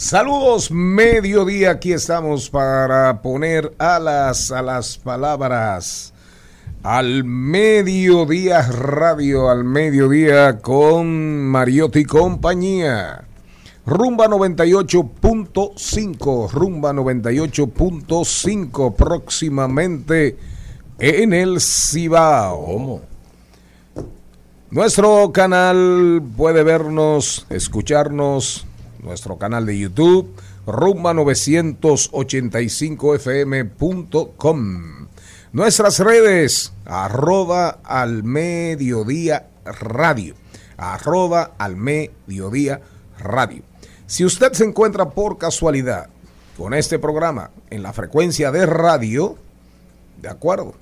Saludos, mediodía. Aquí estamos para poner alas a las palabras. Al mediodía radio, al mediodía con Mariotti y compañía. Rumba 98.5, Rumba 98.5 próximamente en el Cibao. Nuestro canal puede vernos, escucharnos, nuestro canal de YouTube, rumba985fm.com. Nuestras redes, arroba al mediodía radio, arroba al mediodía radio. Si usted se encuentra por casualidad con este programa en la frecuencia de radio, de acuerdo,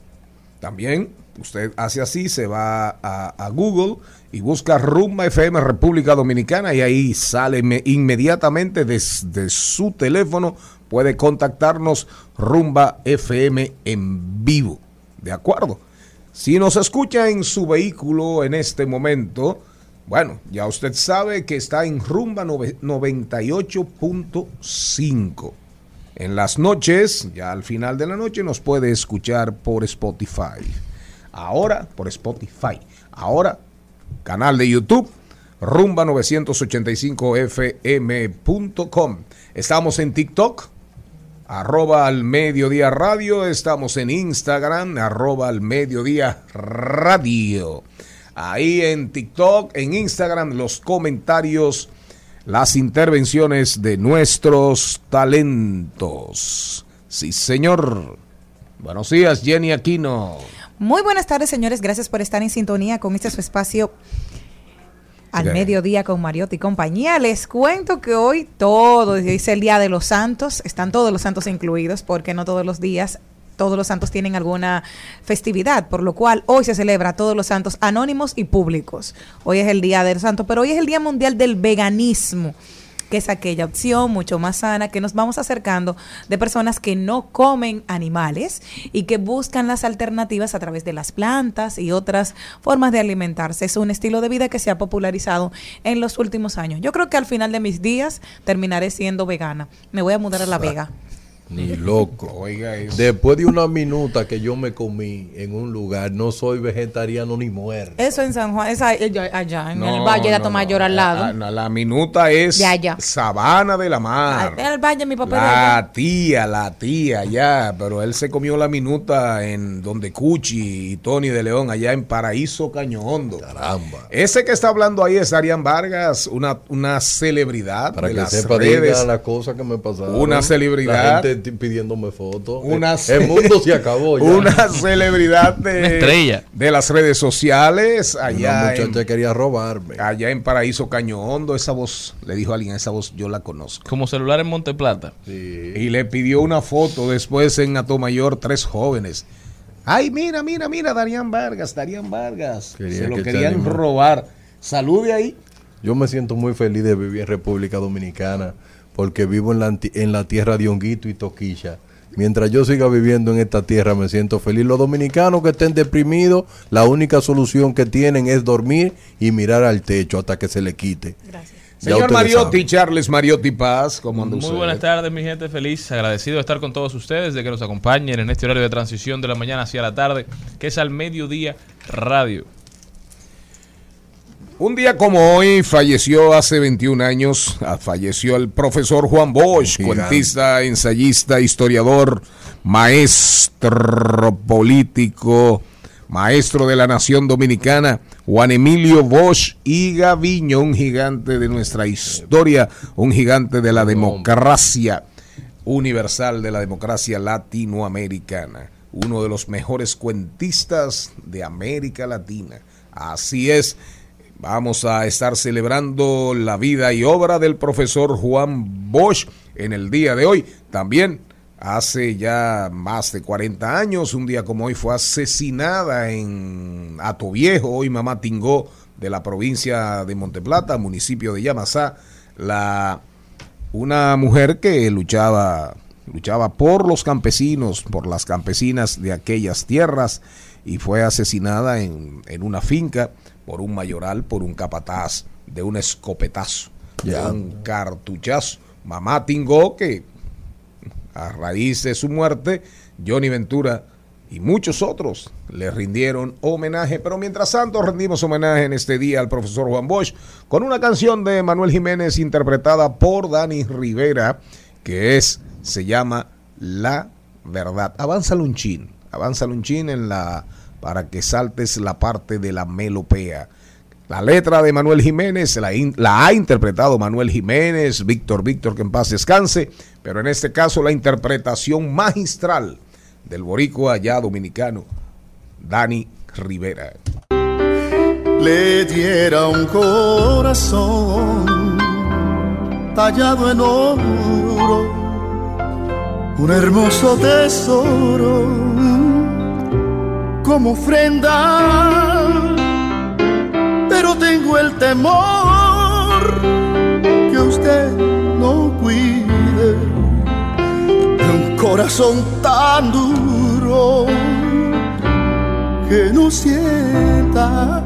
también usted hace así, se va a, Google y busca Rumba FM República Dominicana y ahí sale me- inmediatamente desde su teléfono, puede contactarnos Rumba FM en vivo. ¿De acuerdo? Si nos escucha en su vehículo en este momento, bueno, ya usted sabe que está en Rumba nove- 98.5. En las noches, ya al final de la noche, nos puede escuchar por Spotify. Ahora, por Spotify. Ahora, canal de YouTube, rumba985fm.com. Estamos en TikTok, arroba al mediodía radio. Estamos en Instagram, arroba al mediodía radio. Ahí en TikTok, en Instagram, los comentarios, las intervenciones de nuestros talentos. Sí, señor. Buenos días, Jenny Aquino. Muy buenas tardes, señores. Gracias por estar en sintonía con este su espacio al mediodía con Mariotti y compañía. Les cuento que hoy todo, dice el Día de los Santos, están todos los santos incluidos, porque no todos los días todos los santos tienen alguna festividad, por lo cual hoy se celebra todos los santos anónimos y públicos. Hoy es el Día del Santo, pero hoy es el Día Mundial del Veganismo que es aquella opción mucho más sana que nos vamos acercando de personas que no comen animales y que buscan las alternativas a través de las plantas y otras formas de alimentarse. Es un estilo de vida que se ha popularizado en los últimos años. Yo creo que al final de mis días terminaré siendo vegana. Me voy a mudar a La Vega. Ni loco. Oiga eso. Después de una minuta que yo me comí en un lugar, no soy vegetariano ni muerto. Eso en San Juan, esa, allá, allá, en el Valle de no, Atomayor no. al lado. La, la- la minuta es Ya, ya. Sabana de la Mar. Ah, el Valle, mi papá de allá. La tía, la tía, ya, pero él se comió la minuta en donde Cuchi y Tony de León, allá en Paraíso Caño Hondo. Caramba. Ese que está hablando ahí es Arián Vargas, una, una celebridad Para de que las sepa, redes. diga las cosas que me pasaron. Una celebridad. La gente t- pidiéndome fotos. Una el, el mundo se acabó ya. Una celebridad de, Una estrella. de las redes sociales Una allá en, muchacha quería robarme. allá en Paraíso Caño Hondo. Esa voz, le dijo a alguien, esa voz yo la conozco. Como celular en Monteplata. Sí. Y le pidió una foto después en Atomayor, tres jóvenes. Ay, mira, mira, mira, Darían Vargas, Darían Vargas. Quería Se lo que querían robar. Salude ahí. Yo me siento muy feliz de vivir en República Dominicana porque vivo en la, en la tierra de Honguito y Toquilla. Mientras yo siga viviendo en esta tierra me siento feliz. Los dominicanos que estén deprimidos, la única solución que tienen es dormir y mirar al techo hasta que se le quite. Gracias. Ya Señor Mariotti, saben. Charles Mariotti Paz, ¿cómo anda Muy usted? buenas tardes, mi gente. Feliz, agradecido de estar con todos ustedes, de que nos acompañen en este horario de transición de la mañana hacia la tarde, que es al mediodía radio. Un día como hoy falleció hace 21 años, ah, falleció el profesor Juan Bosch, cuentista, ensayista, historiador, maestro político, maestro de la nación dominicana, Juan Emilio Bosch y Gaviño, un gigante de nuestra historia, un gigante de la democracia universal, de la democracia latinoamericana, uno de los mejores cuentistas de América Latina. Así es. Vamos a estar celebrando la vida y obra del profesor Juan Bosch en el día de hoy. También hace ya más de 40 años, un día como hoy, fue asesinada en Atoviejo, hoy Mamá Tingó, de la provincia de Monteplata, municipio de Yamasá, la, una mujer que luchaba, luchaba por los campesinos, por las campesinas de aquellas tierras y fue asesinada en, en una finca por un mayoral, por un capataz, de un escopetazo, de un cartuchazo. Mamá Tingó, que a raíz de su muerte, Johnny Ventura y muchos otros le rindieron homenaje. Pero mientras tanto, rendimos homenaje en este día al profesor Juan Bosch con una canción de Manuel Jiménez interpretada por Dani Rivera, que es, se llama La Verdad. Avanza un chin, avanza un chin en la, para que saltes la parte de la melopea. La letra de Manuel Jiménez la, ha interpretado Manuel Jiménez, Víctor Víctor, que en paz descanse, pero en este caso la interpretación magistral del boricua allá dominicano, Dani Rivera. le diera un corazón tallado en oro, un hermoso tesoro como ofrenda, pero tengo el temor que usted no cuide de un corazón tan duro que no sienta.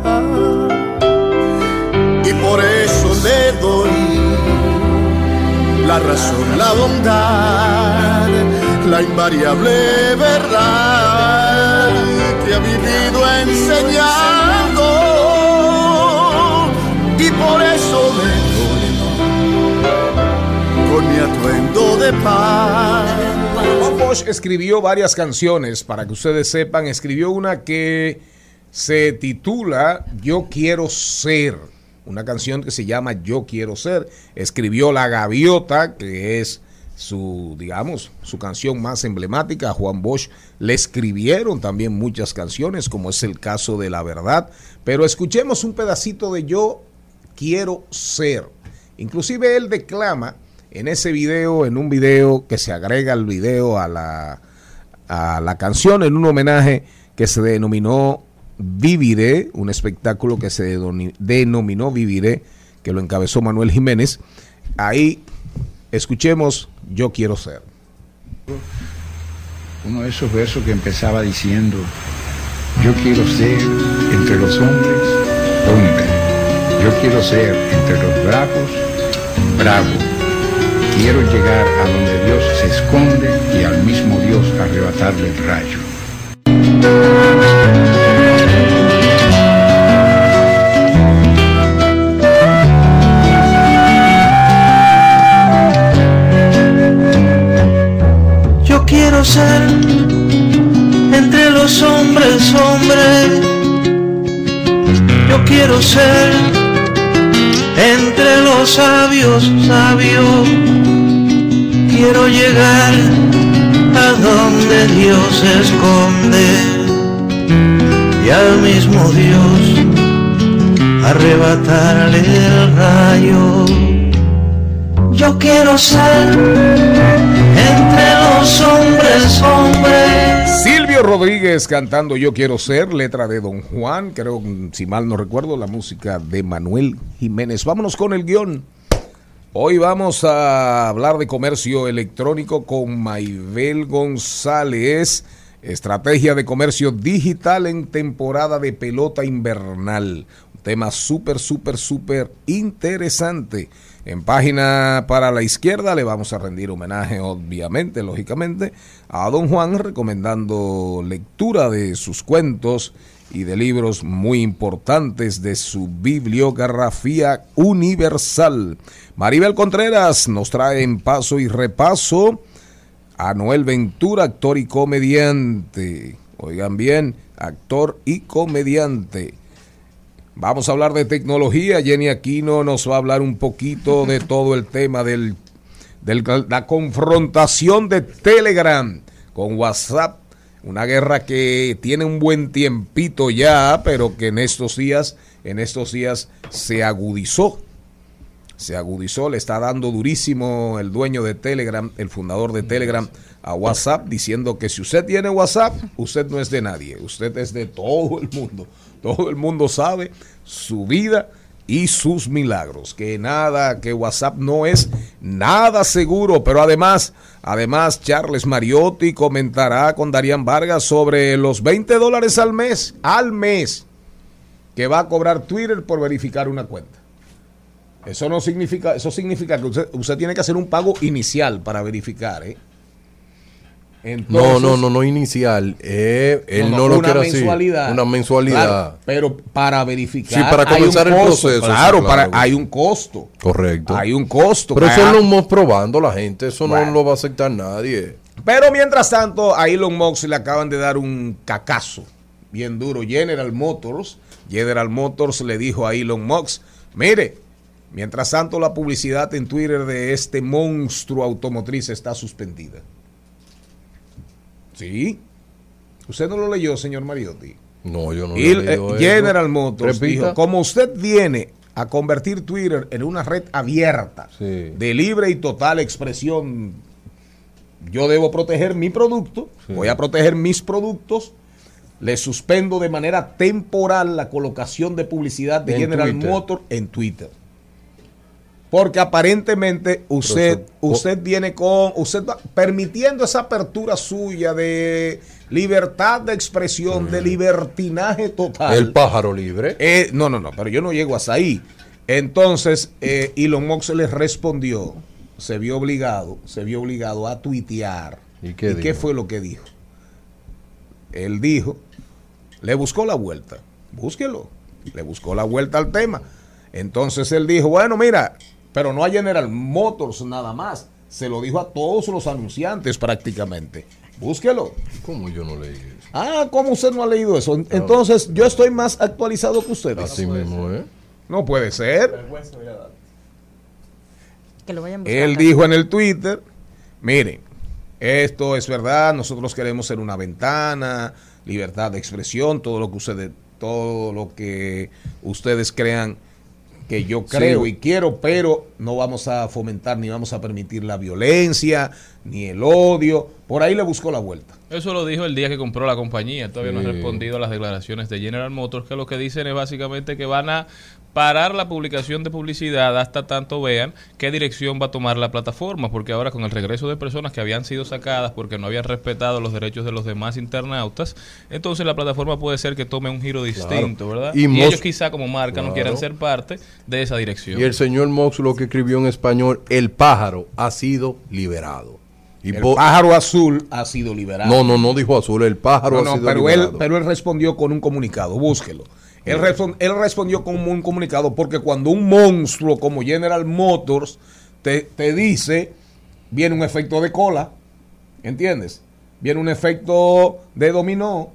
Y por eso le doy la razón, la bondad, la invariable verdad enseñando. Y por eso doy con mi atuendo de paz. Bosch escribió varias canciones, para que ustedes sepan, escribió una que se titula Yo quiero ser, una canción que se llama Yo quiero ser. Escribió La Gaviota, que es su, digamos, su canción más emblemática. Juan Bosch le escribieron también muchas canciones, como es el caso de La Verdad. Pero escuchemos un pedacito de Yo quiero ser. Inclusive él declama en ese video, en un video que se agrega al video a la, a la canción, en un homenaje que se denominó Viviré, un espectáculo que se denomi- denominó Viviré, que lo encabezó Manuel Jiménez. Ahí escuchemos Yo quiero ser. uno de esos versos que empezaba diciendo, yo quiero ser entre los hombres, hombre, yo quiero ser entre los bravos, bravo, quiero llegar a donde Dios se esconde y al mismo Dios arrebatarle el rayo. Ser entre los hombres hombre. Yo quiero ser entre los sabios sabio. Quiero llegar a donde Dios se esconde y al mismo Dios arrebatarle el rayo. Yo quiero ser entre los hombres, hombres. Silvio Rodríguez cantando Yo quiero ser, letra de Don Juan, creo, si mal no recuerdo, la música de Manuel Jiménez. Vámonos con el guion. Hoy vamos a hablar de comercio electrónico con Maibel González, estrategia de comercio digital en temporada de pelota invernal. Un tema súper, súper, súper interesante. En página para la izquierda le vamos a rendir homenaje, obviamente, lógicamente, a don Juan, recomendando lectura de sus cuentos y de libros muy importantes de su bibliografía universal. Maribel Contreras nos trae en paso y repaso a Noel Ventura, actor y comediante. Oigan bien, actor y comediante. Vamos a hablar de tecnología. Jenny Aquino nos va a hablar un poquito de todo el tema de la confrontación de Telegram con WhatsApp. Una guerra que tiene un buen tiempito ya, pero que en estos días, en estos días se agudizó. Se agudizó, le está dando durísimo el dueño de Telegram, el fundador de Telegram, a WhatsApp, diciendo que si usted tiene WhatsApp, usted no es de nadie, usted es de todo el mundo. Todo el mundo sabe su vida y sus milagros. Que nada, que WhatsApp no es nada seguro, pero además, además Charles Mariotti comentará con Darían Vargas sobre los 20 dólares al mes, al mes, que va a cobrar Twitter por verificar una cuenta. Eso no significa, eso significa que usted, usted tiene que hacer un pago inicial para verificar, ¿eh? No, no, no, no inicial. Eh, él no, lo quiere así. Una mensualidad. Claro, pero para verificar. Sí, para comenzar el costo, proceso. Claro, sí, para, hay un costo. Correcto. Hay un costo. Pero eso lo estamos probando la gente. Eso Bueno. no lo va a aceptar nadie. Pero mientras tanto, a Elon Musk le acaban de dar un cacazo bien duro. General Motors, General Motors le dijo a Elon Musk, mire, mientras tanto la publicidad en Twitter de este monstruo automotriz está suspendida. Sí. Usted no lo leyó, señor Mariotti. No, yo no Y el- leído eh. General Motors Repita. dijo, como usted viene a convertir Twitter en una red abierta, Sí. de libre y total expresión, yo debo proteger mi producto, Sí. voy a proteger mis productos, le suspendo de manera temporal la colocación de publicidad de En General. Motors en Twitter. Porque aparentemente usted, usted viene con, usted va permitiendo esa apertura suya de libertad de expresión, de libertinaje total. El pájaro libre. Eh, no, no, no, pero yo no llego hasta ahí. Entonces, eh, Elon Musk les respondió, se vio obligado, se vio obligado a tuitear. ¿Y qué dijo? fue lo que dijo? Él dijo, le buscó la vuelta, búsquelo, le buscó la vuelta al tema. Entonces él dijo, bueno, mira, pero no a General Motors nada más, se lo dijo a todos los anunciantes prácticamente. Búsquelo. ¿Cómo yo no leí eso? Ah, ¿cómo usted no ha leído eso? Entonces, yo estoy más actualizado que ustedes. Así mismo, ¿eh? No puede ser. Que lo vayan buscando. Él dijo en el Twitter, miren, esto es verdad, nosotros queremos ser una ventana, libertad de expresión, todo lo que ustedes, todo lo que ustedes crean que yo creo Sí. y quiero, pero no vamos a fomentar ni vamos a permitir la violencia, ni el odio. Por ahí le buscó la vuelta. Eso lo dijo el día que compró la compañía. Todavía no ha respondido a las declaraciones de General Motors, que lo que dicen es básicamente que van a parar la publicación de publicidad hasta tanto vean qué dirección va a tomar la plataforma, porque ahora con el regreso de personas que habían sido sacadas porque no habían respetado los derechos de los demás internautas, entonces la plataforma puede ser que tome un giro distinto, ¿verdad? Y ellos quizá como marca no quieran ser parte de esa dirección. Y el señor Mox lo que escribió en español, el pájaro ha sido liberado. Y El pájaro azul ha sido liberado. no, no, no dijo azul, el pájaro No, ha no, sido pero él, liberado. pero él respondió con un comunicado, búsquelo. Él respondió con un comunicado porque cuando un monstruo como General Motors te, te dice, viene un efecto de cola, ¿entiendes? Viene un efecto de dominó.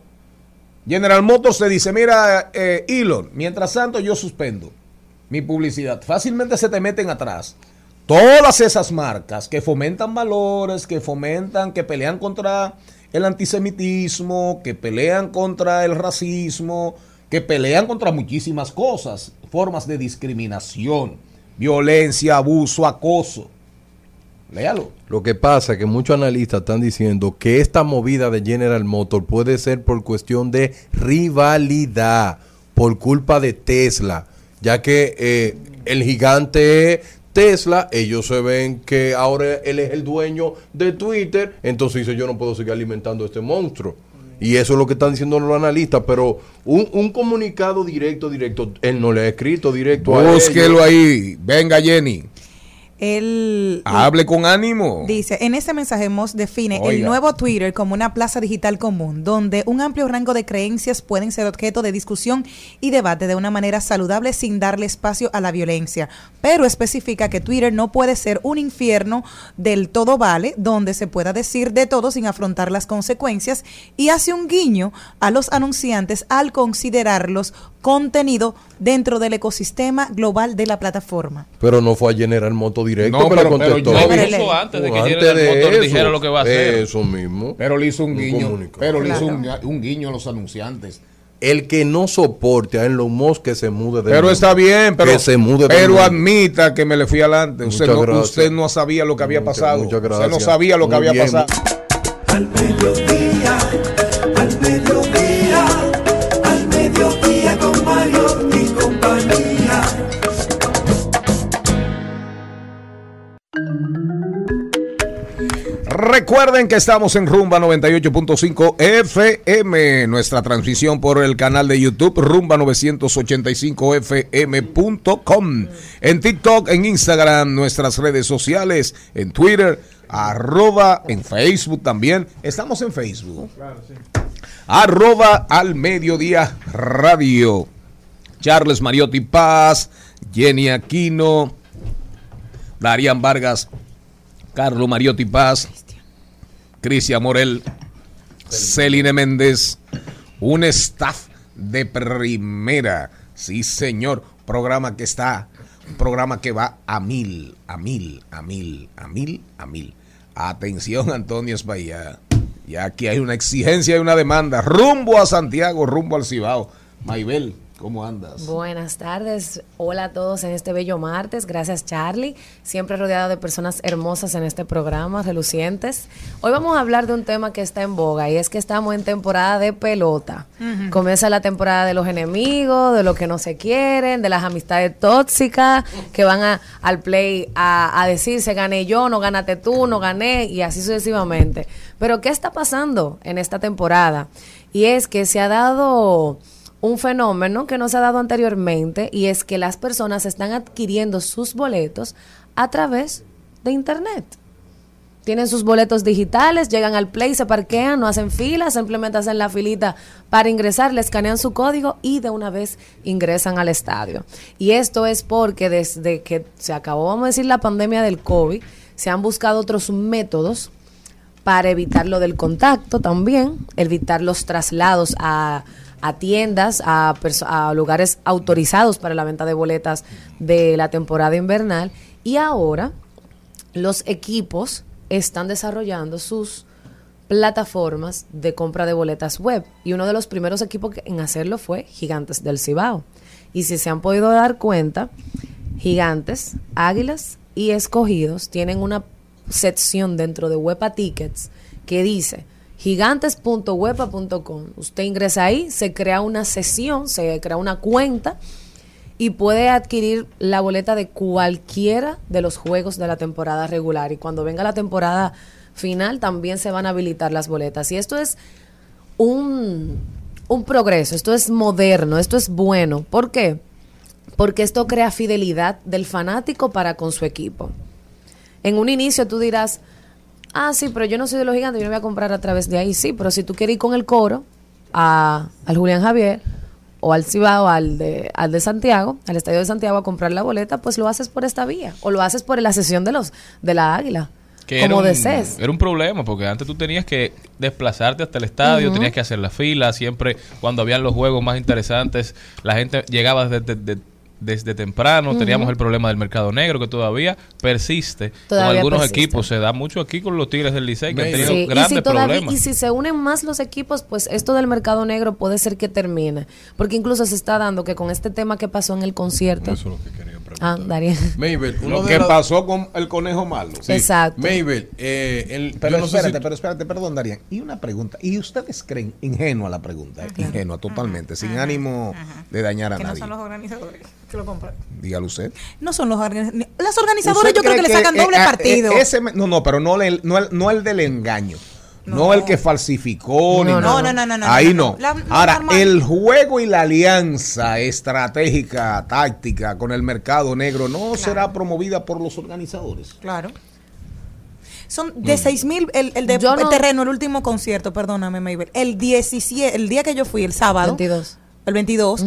General Motors te dice, mira, eh, Elon, mientras tanto yo suspendo mi publicidad. Fácilmente se te meten atrás. Todas esas marcas que fomentan valores, que fomentan, que pelean contra el antisemitismo, que pelean contra el racismo, que pelean contra muchísimas cosas, formas de discriminación, violencia, abuso, acoso. Léalo. Lo que pasa es que muchos analistas están diciendo que esta movida de General Motors puede ser por cuestión de rivalidad, por culpa de Tesla, ya que eh, el gigante Tesla, ellos se ven que ahora él es el dueño de Twitter, entonces dice yo no puedo seguir alimentando a este monstruo. Y eso es lo que están diciendo los analistas, pero un, un comunicado directo, directo, él no le ha escrito directo a Búsquelo ellos. ahí. Venga, Jenny. Él Hable con ánimo. Dice, en este mensaje Moss define el nuevo Twitter como una plaza digital común, donde un amplio rango de creencias pueden ser objeto de discusión y debate de una manera saludable sin darle espacio a la violencia. Pero especifica que Twitter no puede ser un infierno del todo vale, donde se pueda decir de todo sin afrontar las consecuencias, y hace un guiño a los anunciantes al considerarlos contenido dentro del ecosistema global de la plataforma. Pero no fue a General Moto directo No, que pero- pero yo- eso antes de que Antes General de dijera lo que va a hacer. Eso mismo. Pero le hizo un Un guiño. comunicado. Pero le hizo un, un guiño a los anunciantes. El que no soporte a Elon Musk que se mude del Pero mundo. está bien, pero, que se mude pero mundo. admita que me le fui adelante. Usted no, gracias. usted no sabía lo que había Muchas- pasado. muchas Usted no sabía lo que Muy había bien. pasado. Al mediodía, Recuerden que estamos en Rumba 98.5 FM, nuestra transmisión por el canal de YouTube Rumba 985fm.com, en TikTok, en Instagram, nuestras redes sociales, en Twitter, arroba, en Facebook también. Estamos en Facebook. Arroba al mediodía radio. Charles Mariotti Paz, Jenny Aquino, Darían Vargas, Carlos Mariotti Paz, Cristian Morel, Celine Méndez, un staff de primera. Sí, señor. Programa que está, programa que va a mil, a mil, a mil, a mil, a mil. Atención, Antonio Espaillá. Ya aquí hay una exigencia y una demanda. Rumbo a Santiago, rumbo al Cibao. Maybel, ¿cómo andas? Buenas tardes, hola a todos en este bello martes, gracias Charlie, siempre rodeado de personas hermosas en este programa, relucientes. Hoy vamos a hablar de un tema que está en boga y es que estamos en temporada de pelota. Comienza la temporada de los enemigos, de los que no se quieren, de las amistades tóxicas que van a- al play a, a decirse gané yo, no ganaste tú, no gané y así sucesivamente. Pero ¿qué está pasando en esta temporada? Y es que se ha dado un fenómeno que no se ha dado anteriormente y es que las personas están adquiriendo sus boletos a través de internet. Tienen sus boletos digitales, llegan al play, se parquean, no hacen fila, simplemente hacen la filita para ingresar, le escanean su código y de una vez ingresan al estadio. Y esto es porque desde que se acabó, vamos a decir, la pandemia del COVID, se han buscado otros métodos para evitar lo del contacto también, evitar los traslados a, a tiendas, a, a lugares autorizados para la venta de boletas de la temporada invernal. Y ahora los equipos están desarrollando sus plataformas de compra de boletas web. Y uno de los primeros equipos en hacerlo fue Gigantes del Cibao. Y si se han podido dar cuenta, Gigantes, Águilas y Escogidos tienen una sección dentro de Wepa Tickets que dice gigantes.wepa.com. Usted ingresa ahí, se crea una sesión, se crea una cuenta y puede adquirir la boleta de cualquiera de los juegos de la temporada regular. Y cuando venga la temporada final, también se van a habilitar las boletas. Y esto es un, un progreso, esto es moderno, esto es bueno. ¿Por qué? Porque esto crea fidelidad del fanático para con su equipo. En un inicio tú dirás, ah, sí, pero yo no soy de los gigantes, yo no voy a comprar a través de ahí. Sí, pero si tú quieres ir con el coro a, al Julián Javier o al Cibao, al de, al de Santiago, al Estadio de Santiago a comprar la boleta, pues lo haces por esta vía o lo haces por la sesión de los de la Águila. Que como era un, desees. Era un problema, porque antes tú tenías que desplazarte hasta el estadio, tenías que hacer la fila, siempre cuando habían los juegos más interesantes, la gente llegaba desde, desde- desde temprano, Ujú. teníamos el problema del mercado negro que todavía persiste Todavía con algunos persiste. equipos, se da mucho aquí con los Tigres del Licey que han tenido Sí, y, grandes si todavía- problemas. y si se unen más los equipos, pues esto del mercado negro puede ser que termine. Porque incluso se está dando que con este tema que pasó en el concierto. Eso es lo que quería preguntar. Ah. Mabel, Lo que la- pasó con el conejo malo. Sí. Exacto. Mabel, eh, el- Pero yo no sé espérate, si- pero espérate, perdón, Darían. Y una pregunta. ¿Y ustedes creen, ingenua la pregunta, eh, ingenua totalmente, sin ánimo de dañar a Que no nadie? son los organizadores que lo compran. Dígalo usted. No son los organizadores. Las organizadoras ¿Usted yo creo cree que le sacan eh, doble ah, partido. eh, ese me- no, no, pero no el, no, el, no el del engaño. No, el que falsificó. ni No, nada. no, no, no, no, Ahí no, no. no. La- Ahora, el juego y la alianza estratégica, táctica con el mercado negro no será promovida por los organizadores. Claro. Son de 6 mil, el, el de no- terreno, el último concierto, perdóname, Maybel. El 17, el día que yo fui, el sábado. 22. El 22.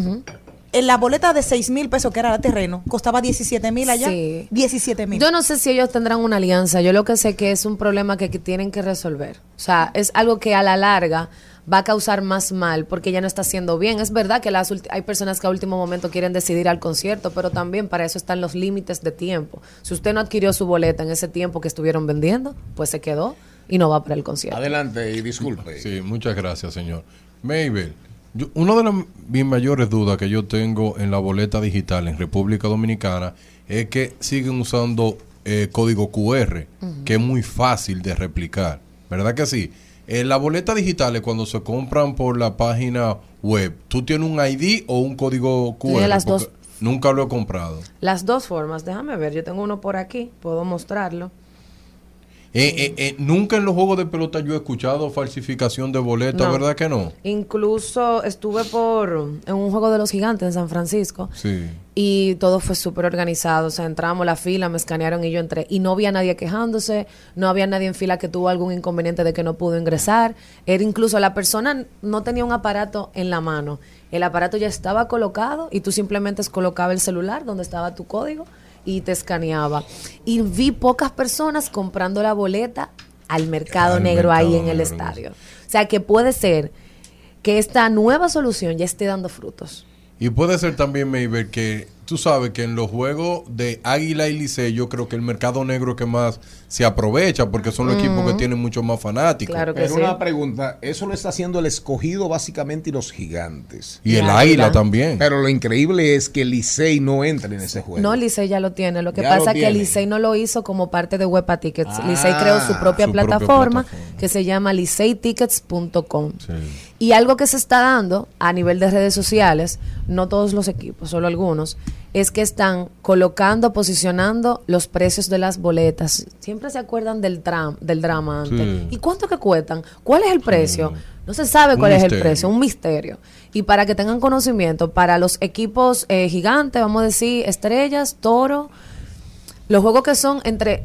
En la boleta de 6 mil pesos que era el terreno, costaba 17 mil allá. Sí. 17 mil. Yo no sé si ellos tendrán una alianza. Yo lo que sé que es un problema que, que tienen que resolver. O sea, es algo que a la larga va a causar más mal porque ya no está haciendo bien. Es verdad que las hay personas que a último momento quieren decidir al concierto, pero también para eso están los límites de tiempo. Si usted no adquirió su boleta en ese tiempo que estuvieron vendiendo, pues se quedó y no va para el concierto. Adelante y disculpe. Sí, muchas gracias, señor. Mabel, yo- una de las mis mayores dudas que yo tengo en la boleta digital en República Dominicana es que siguen usando eh, código QR, que es muy fácil de replicar. ¿Verdad que sí? En las boletas digitales, cuando se compran por la página web, ¿tú tienes un ID o un código QR? Las dos. Nunca lo he comprado. Las dos formas, déjame ver, yo tengo uno por aquí, puedo mostrarlo. Eh, eh, eh, nunca en los juegos de pelota yo he escuchado falsificación de boletas, No. ¿verdad que no? Incluso estuve por en un juego de los gigantes en San Francisco Sí. y todo fue súper organizado. O sea, entramos la fila, me escanearon y yo entré. Y no había nadie quejándose, no había nadie en fila que tuvo algún inconveniente de que no pudo ingresar. Era incluso la persona no tenía un aparato en la mano. El aparato ya estaba colocado y tú simplemente colocabas el celular donde estaba tu código y te escaneaba. Y vi pocas personas comprando la boleta al mercado Al negro ahí en el negro, estadio. O sea, que puede ser que esta nueva solución ya esté dando frutos. Y puede ser también, Mayber, que tú sabes que en los juegos de Águila y Licey, yo creo que el mercado negro que más se aprovecha, porque son los equipos que tienen mucho más fanáticos. Claro que Pero sí. una pregunta, eso lo está haciendo el escogido básicamente y los gigantes. Y el Águila. Águila también. Pero lo increíble es que Licey no entra en ese juego. No, Licey ya lo tiene. Lo que Ya lo pasa es que. Licey no lo hizo como parte de Huepa Tickets. Ah, Licey creó su propia su propia plataforma plataforma. que se llama liceytickets.com. Sí. Y algo que se está dando a nivel de redes sociales, no todos los equipos, solo algunos, es que están colocando, posicionando los precios de las boletas. Siempre se acuerdan del, del drama antes. Sí. ¿Y cuánto que cuestan? ¿Cuál es el precio? No se sabe Un cuál es el precio, un misterio. Y para que tengan conocimiento, para los equipos eh, gigantes, vamos a decir, estrellas, toro, los juegos que son entre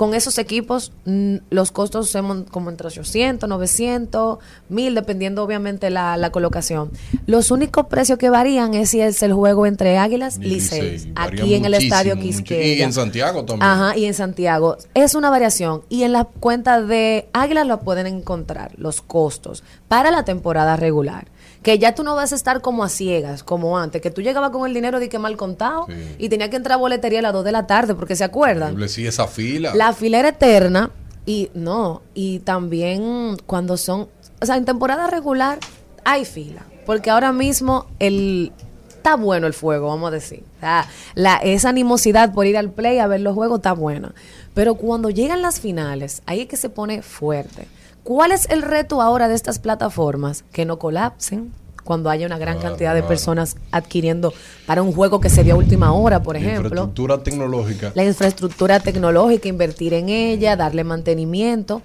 con esos equipos, mm, los costos son como entre 800, 900, 1000, dependiendo obviamente la, la colocación. Los únicos precios que varían es si es el juego entre Águilas y Varía aquí en el estadio Quisqueya. Y en Santiago también. Ajá, y en Santiago. Es una variación. Y en la cuenta de Águilas lo pueden encontrar, los costos, para la temporada regular. Que ya tú no vas a estar como a ciegas, como antes, que tú llegabas con el dinero de que mal contado Sí. y tenía que entrar a boletería a las 2 de la tarde, porque se acuerdan. Sí, esa fila. La fila era eterna y no, y también cuando son, o sea, en temporada regular hay fila, porque ahora mismo el está bueno el fuego, vamos a decir. O sea, la, esa animosidad por ir al play a ver los juegos está buena. Pero cuando llegan las finales, ahí es que se pone fuerte. ¿Cuál es el reto ahora de estas plataformas? Que no colapsen cuando haya una gran Claro, cantidad de claro. personas adquiriendo para un juego que se dio a última hora, por La ejemplo infraestructura tecnológica. la infraestructura tecnológica, invertir en ella, darle mantenimiento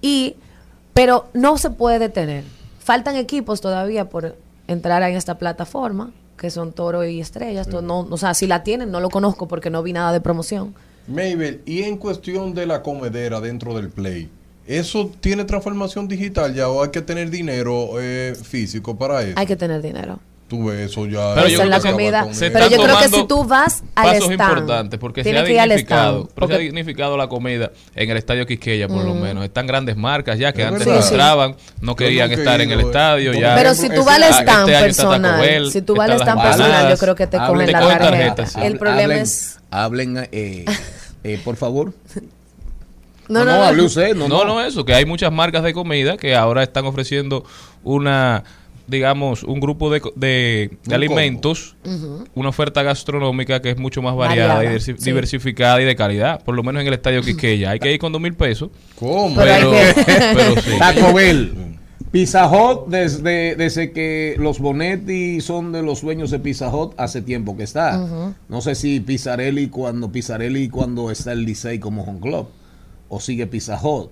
y pero no se puede detener. Faltan equipos todavía por entrar en esta plataforma, que son Toro y Estrellas, no, o sea, si la tienen no lo conozco porque no vi nada de promoción. Mabel, y en cuestión de la comedera dentro del Play, ¿eso tiene transformación digital ya o hay que tener dinero eh, físico para eso? Hay que tener dinero. Tú ves eso ya. Pero yo la creo que comida. con se eso. Pero están yo creo que tomando si tú vas al pasos stand, importantes porque se ha que ir al dignificado, stand, porque se ha dignificado la comida en el estadio Quisqueya por lo menos. Están grandes marcas ya que Es antes verdad. no entraban, no Yo querían estar en el eh. estadio ya. Pero si tú vas al este stand personal, Bell, si tú vas al stand personal, yo creo que te te la tarjeta. tarjeta, sí. El problema hablen, es Hablen, eh, eh, por favor. No, No, no, no, no. hable usted. No, No, no, no, eso, que hay muchas marcas de comida que ahora están ofreciendo una, digamos, un grupo de, de, de Un alimentos, una oferta gastronómica que es mucho más variada, Variada, y diversi- sí. diversificada y de calidad, por lo menos en el estadio Quisqueya. Hay que ir con dos mil pesos, ¿Cómo? Pero sí. Taco Bell. Pizza Hut, desde, desde que los Bonetti son de los dueños de Pizza Hut, hace tiempo que está. No sé si Pizzarelli cuando Pizzarelli cuando está el Licey como home club o sigue Pizza Hut.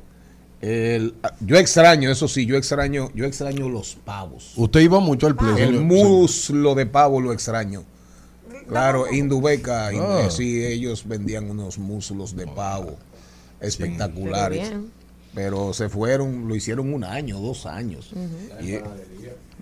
El- yo extraño, eso sí, yo extraño, yo extraño los pavos. Usted iba mucho al play. El muslo de pavo lo extraño. Claro, Indubeca, Indu- Ah. sí, ellos vendían unos muslos de pavo espectaculares. Pero se fueron, lo hicieron un año, dos años. Y,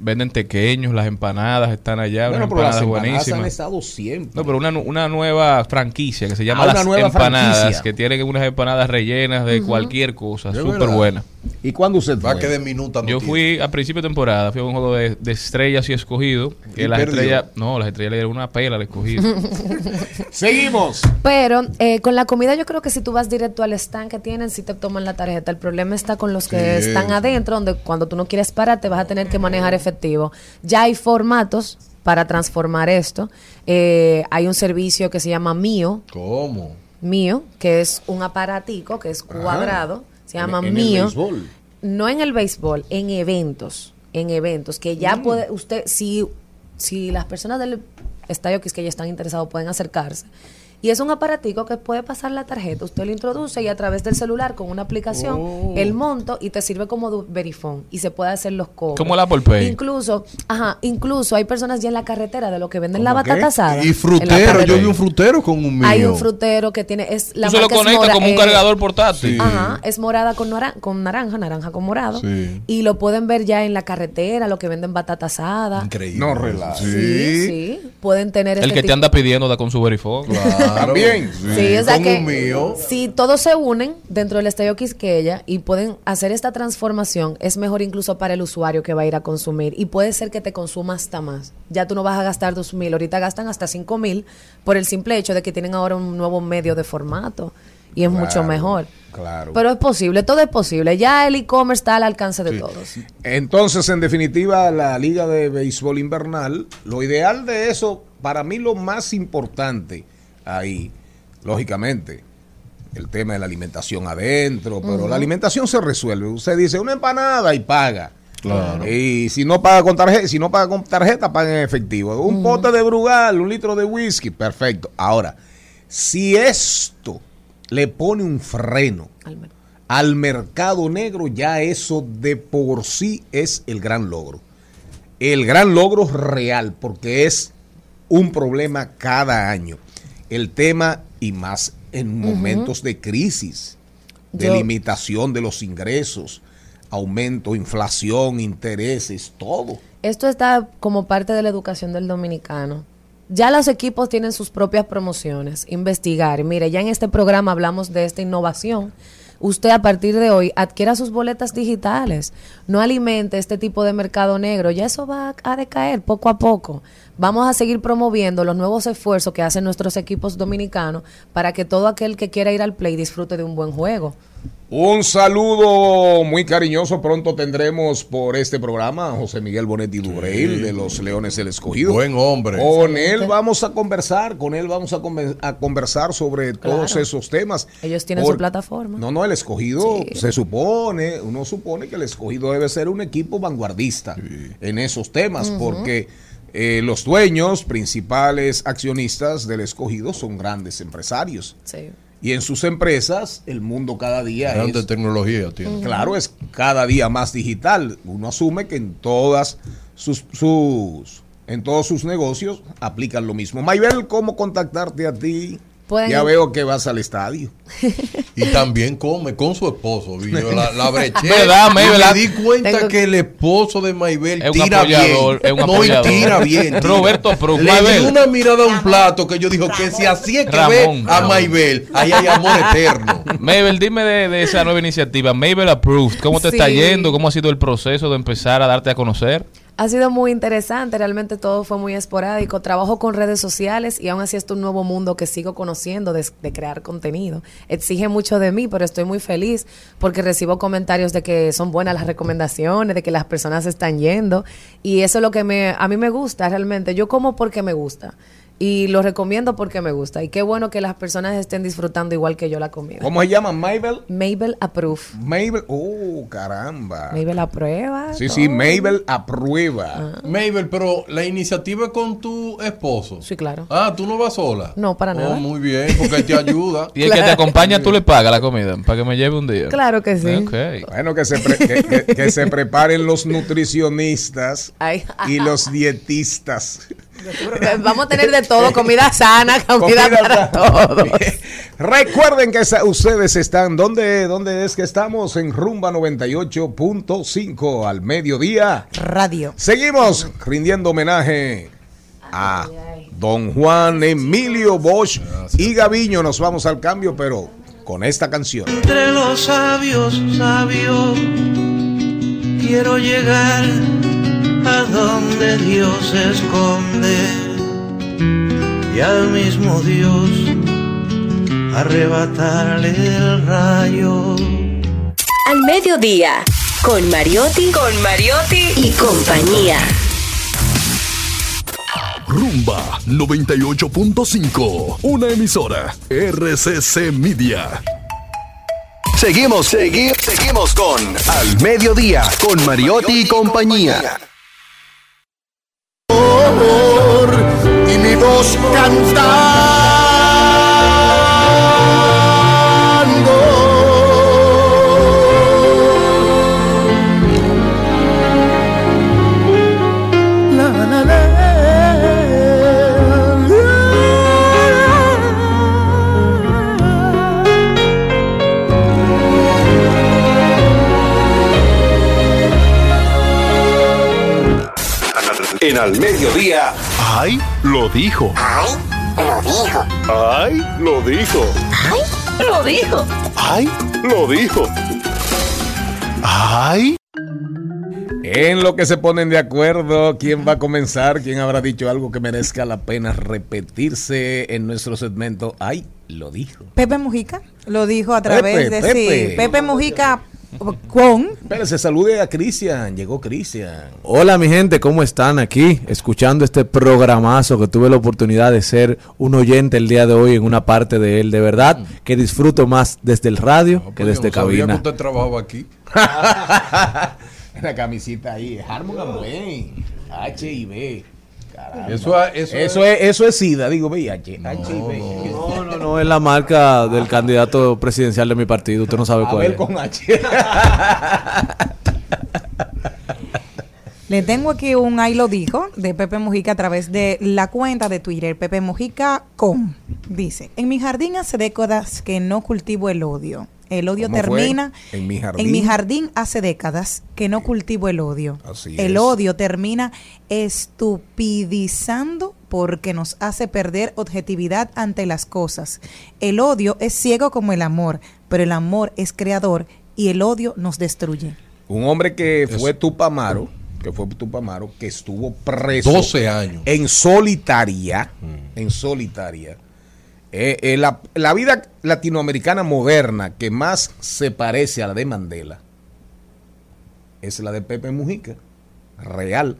Venden tequeños, las empanadas están allá, bueno, unas pero las empanadas empanadas han estado siempre. No, pero una, una nueva franquicia que se llama Ah, Las nueva Empanadas, franquicia. que tienen unas empanadas rellenas de cualquier cosa, ¿De súper buena. ¿Y cuándo usted Va fue? que de minuta no Yo tiene. fui a principio de temporada, fui a un juego de, de estrellas y escogido, que Y las perdió. estrellas, no, las estrellas le dieron una pela al escogido. Seguimos. Pero eh, con la comida yo creo que si tú vas directo al stand que tienen, si te toman la tarjeta. El problema está con los que Sí. están adentro, donde cuando tú no quieres parar te vas a tener que manejar efectivo. Ya hay formatos para transformar esto. Eh, hay un servicio que se llama Mío, ¿Cómo? Mío, que es un aparatico que es cuadrado. Se llama En- en el Mío. béisbol. No en el béisbol, en eventos. En eventos. Que ya Mm. puede, usted, si, si las personas del estadio que es que ya están interesados pueden acercarse. Y es un aparatico que puede pasar la tarjeta, usted lo introduce y a través del celular con una aplicación Oh. el monto y te sirve como verifón y se puede hacer los cobros. Como el Apple Pay. Incluso, ajá, incluso hay personas ya en la carretera de lo que venden la batata asada. Y la frutero, yo vi un frutero con un mío. Hay un frutero que tiene es la Tú se lo mora- como un eh, cargador portátil. Sí. Ajá, es morada con, naran- con naranja, naranja con morado. Sí. Y lo pueden ver ya en la carretera, lo que venden batata asada. Increíble. No relaja. Sí. Sí, sí. Pueden tener El este que te anda pidiendo da con su verifón. Claro. También. Sí, o sea con que un mío. si todos se unen dentro del Estadio Quisqueya y pueden hacer esta transformación, es mejor incluso para el usuario que va a ir a consumir. Y puede ser que te consuma hasta más. Ya tú no vas a gastar dos mil, ahorita gastan hasta cinco mil por el simple hecho de que tienen ahora un nuevo medio de formato. Y es mucho mejor. Claro. Pero es posible, todo es posible. Ya el e-commerce está al alcance de todos. Entonces, en definitiva, la Liga de Béisbol Invernal, lo ideal de eso, para mí lo más importante ahí, lógicamente, el tema de la alimentación adentro, pero la alimentación se resuelve. Usted dice una empanada y paga. Claro. Y si no paga con tarjeta, si no paga con tarjeta, paga en efectivo. Un pote de Brugal, un litro de whisky, perfecto. Ahora, si esto le pone un freno Al al mercado negro, ya eso de por sí es el gran logro. El gran logro real, porque es un problema cada año. El tema, y más en momentos de crisis, de Yo- limitación de los ingresos, aumento, inflación, intereses, todo. Esto está como parte de la educación del dominicano. Ya los equipos tienen sus propias promociones, investigar. Mire, ya en este programa hablamos de esta innovación. Usted a partir de hoy adquiera sus boletas digitales. No alimente este tipo de mercado negro. Ya eso va a decaer poco a poco. Vamos a seguir promoviendo los nuevos esfuerzos que hacen nuestros equipos dominicanos para que todo aquel que quiera ir al play disfrute de un buen juego. Un saludo muy cariñoso. Pronto tendremos por este programa a José Miguel Bonetti Dubreil de los Leones del Escogido. Buen hombre. Con él vamos a conversar, con él vamos a, conversar sobre todos esos temas. Ellos tienen su plataforma. No, no, el escogido Sí. se supone, uno supone que el escogido debe ser un equipo vanguardista en esos temas, porque eh, los dueños, principales accionistas del escogido son grandes empresarios. Sí. Y en sus empresas, el mundo cada día Grande es tecnología tiene. Claro, es cada día más digital. Uno asume que en todas sus, sus en todos sus negocios aplican lo mismo. Maybel, ¿cómo contactarte a ti? Pueden- Ya veo que vas al estadio. Y también come con su esposo. yo la, la breché. ¿Verdad, Y Maybel? Me di cuenta Tengo- que el esposo de Maybel Es un tira apoyador, bien. es un no, y apoyador. tira bien. tira. Roberto Le Maybel. di una mirada a un plato que yo dijo que si así es que Ramón, ve a. Maybel, ahí hay amor eterno. Mabel, dime de, de esa nueva iniciativa, Mabel Approved. ¿Cómo te está yendo? ¿Cómo ha sido el proceso de empezar a darte a conocer? Ha sido muy interesante, realmente todo fue muy esporádico. Trabajo con redes sociales y aún así es un nuevo mundo que sigo conociendo de, crear contenido. Exige mucho de mí, pero estoy muy feliz porque recibo comentarios de que son buenas las recomendaciones, de que las personas están yendo y eso es lo que me, a mí me gusta realmente. Yo como porque me gusta. Y lo recomiendo porque me gusta. Y qué bueno que las personas estén disfrutando igual que yo la comida. ¿Cómo se llama? Mabel. Mabel Approve. Mabel. Oh, caramba. Mabel aprueba. Sí, todo. sí, Mabel aprueba. Ah. Mabel, pero la iniciativa es con tu esposo. Sí, claro. Ah, tú no vas sola. No, para Oh, nada. muy bien, porque él te ayuda. Y el que te acompaña, tú le pagas la comida para que me lleve un día. Claro que sí. Bueno, que se, pre- que, que- que se preparen los nutricionistas Ay. y los dietistas. Vamos a tener de todo, comida sana, comida, Comida para sana. todos. Recuerden que ustedes están, ¿dónde, ¿dónde es que estamos? En Rumba 98.5 al mediodía. Radio. Seguimos rindiendo homenaje a don Juan Emilio Bosch y Gaviño. Nos vamos al cambio, pero con esta canción. Entre los sabios, sabios, quiero llegar a donde Dios se esconde y al mismo Dios arrebatarle el rayo. Al mediodía, con Mariotti, con Mariotti y compañía. Rumba 98.5, una emisora RCC Media. Seguimos, seguimos, seguimos con Al Mediodía, con Mariotti y compañía. Y mi voz cantando. En Al Mediodía, ¡Ay! Lo dijo. ¡Ay! Lo dijo. ¡Ay! Lo dijo. Lo dijo. ¡Ay! Lo dijo. ¡Ay! En lo que se ponen de acuerdo, quién va a comenzar, quién habrá dicho algo que merezca la pena repetirse en nuestro segmento. Ay, lo dijo. Pepe Mujica lo dijo a través Pepe, de Pepe. sí, Pepe Mujica con Espérese, salude a Cristian. Llegó Cristian. Hola mi gente, ¿cómo están aquí? Escuchando este programazo que tuve la oportunidad de ser un oyente el día de hoy en una parte de él. De verdad que disfruto más desde el radio que Pues desde no sabía que cabina. usted trabajaba aquí. Una camisita ahí, Harmon HIV. Caramba. Eso es- eso eso es, eso es SIDA, digo VIH. HIV. No, no, no, es la marca del candidato presidencial de mi partido. Usted no sabe cuál Abel es. con H. Le tengo aquí un ahí lo dijo de Pepe Mujica a través de la cuenta de Twitter, Pepe Mujica com. Dice, en mi jardín hace décadas que no cultivo el odio. El odio termina. En mi jardín. En mi jardín hace décadas que no cultivo el odio. Así el es. odio termina estupidizando porque nos hace perder objetividad ante las cosas. El odio es ciego como el amor, pero el amor es creador y el odio nos destruye. Un hombre que fue Tupamaro, que fue Tupamaro, que estuvo preso 12 años. en solitaria, en solitaria. Eh, eh, la, la vida latinoamericana moderna que más se parece a la de Mandela es la de Pepe Mujica, real.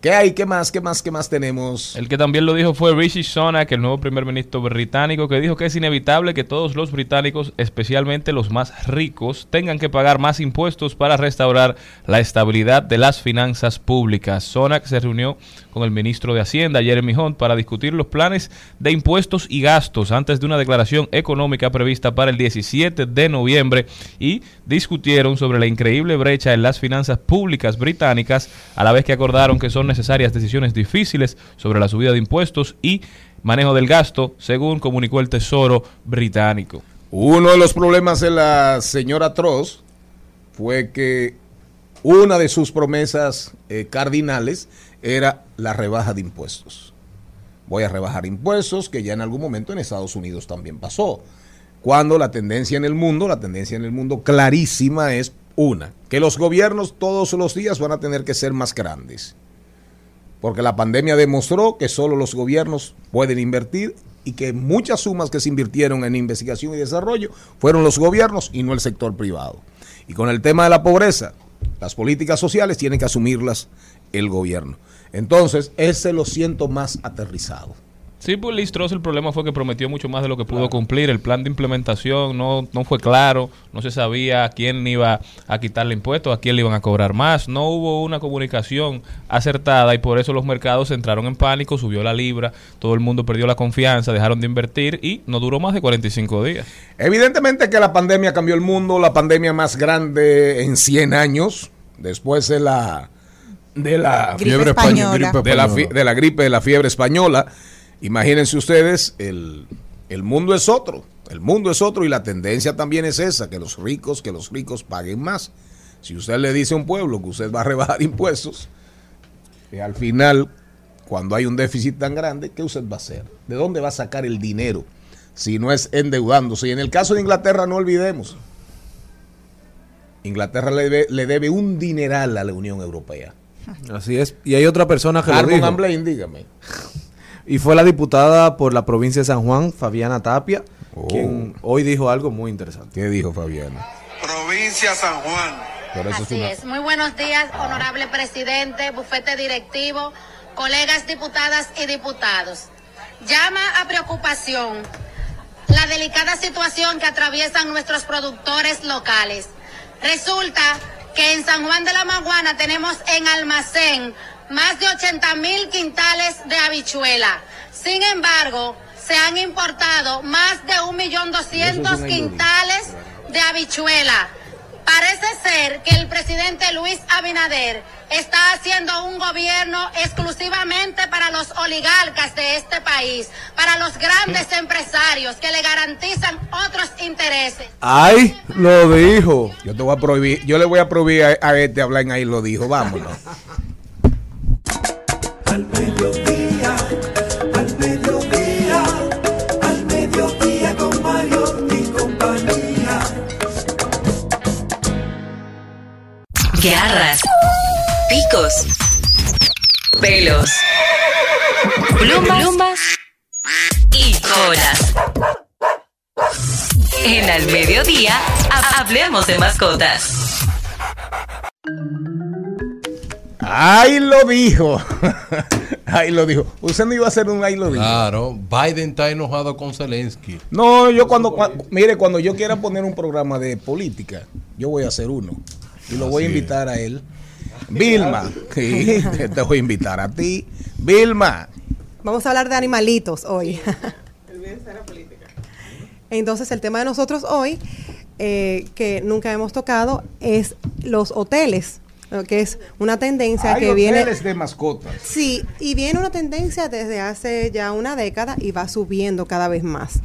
¿Qué hay? ¿Qué más? ¿Qué más? ¿Qué más tenemos? El que también lo dijo fue Rishi Sunak, el nuevo primer ministro británico, que dijo que es inevitable que todos los británicos, especialmente los más ricos, tengan que pagar más impuestos para restaurar la estabilidad de las finanzas públicas. Sunak se reunió con el ministro de Hacienda, Jeremy Hunt, para discutir los planes de impuestos y gastos antes de una declaración económica prevista para el 17 de noviembre y discutieron sobre la increíble brecha en las finanzas públicas británicas, a la vez que acordaron que son necesarias decisiones difíciles sobre la subida de impuestos y manejo del gasto, según comunicó el Tesoro británico. Uno de los problemas de la señora Tross fue que una de sus promesas eh, cardinales era la rebaja de impuestos. Voy a rebajar impuestos, que ya en algún momento en Estados Unidos también pasó. Cuando la tendencia en el mundo, la tendencia en el mundo clarísima es una, que los gobiernos todos los días van a tener que ser más grandes. Porque la pandemia demostró que solo los gobiernos pueden invertir y que muchas sumas que se invirtieron en investigación y desarrollo fueron los gobiernos y no el sector privado. Y con el tema de la pobreza, las políticas sociales tienen que asumirlas el gobierno. Entonces, ese lo siento más aterrizado. Sí, pues Liz Truss el problema fue que prometió mucho más de lo que pudo cumplir. El plan de implementación no, no fue claro, no se sabía a quién iba a quitarle impuestos, a quién le iban a cobrar más. No hubo una comunicación acertada y por eso los mercados entraron en pánico, subió la libra, todo el mundo perdió la confianza, dejaron de invertir y no duró más de 45 días. Evidentemente que la pandemia cambió el mundo, la pandemia más grande en 100 años, después de la de la Gripe Fiebre española. española, gripe de, la, española. fi- de la gripe de la fiebre española. Imagínense ustedes, el, el mundo es otro, el mundo es otro y la tendencia también es esa, que los ricos, que los ricos paguen más. Si usted le dice a un pueblo que usted va a rebajar impuestos, que al final, cuando hay un déficit tan grande, ¿qué usted va a hacer? ¿De dónde va a sacar el dinero? Si no es endeudándose. Y en el caso de Inglaterra, no olvidemos, Inglaterra le debe, le debe un dineral a la Unión Europea. Así es. Y hay otra persona que and Blaine, dígame. Y fue la diputada por la provincia de San Juan, Fabiana Tapia, Oh. quien hoy dijo algo muy interesante. ¿Qué dijo Fabiana? Provincia San Juan. Pero eso es Así una- es. Muy buenos días, honorable presidente, bufete directivo, colegas diputadas y diputados. Llama a preocupación la delicada situación que atraviesan nuestros productores locales. Resulta que en San Juan de la Maguana tenemos en almacén más de 80 mil quintales de habichuela. Sin embargo, se han importado más de un millón doscientos Eso es un quintales de habichuela. Parece ser que el presidente Luis Abinader está haciendo un gobierno exclusivamente para los oligarcas de este país, para los grandes empresarios que le garantizan otros intereses. ¡Ay! Lo dijo. Yo te voy a prohibir, yo le voy a prohibir a, a este hablar en ahí lo dijo, vámonos. Al mediodía, al mediodía, al mediodía con Mario y compañía. Garras, picos, pelos, plumas, plumas y colas. En Al Mediodía, ha- hablemos de mascotas. Ahí lo dijo. ahí lo dijo. Usted no iba a hacer un ahí lo dijo. Claro, Biden está enojado con Zelensky. No, yo cuando, cua- mire, cuando yo quiera poner un programa de política, yo voy a hacer uno. Y lo voy a es. invitar a él. Vilma, sí, te voy a invitar a ti. Vilma, Vamos a hablar de animalitos hoy. Entonces, el tema de nosotros hoy, eh, que nunca hemos tocado, es los hoteles. Que es una tendencia hay que viene... de mascotas. Sí, y viene una tendencia desde hace ya una década y va subiendo cada vez más.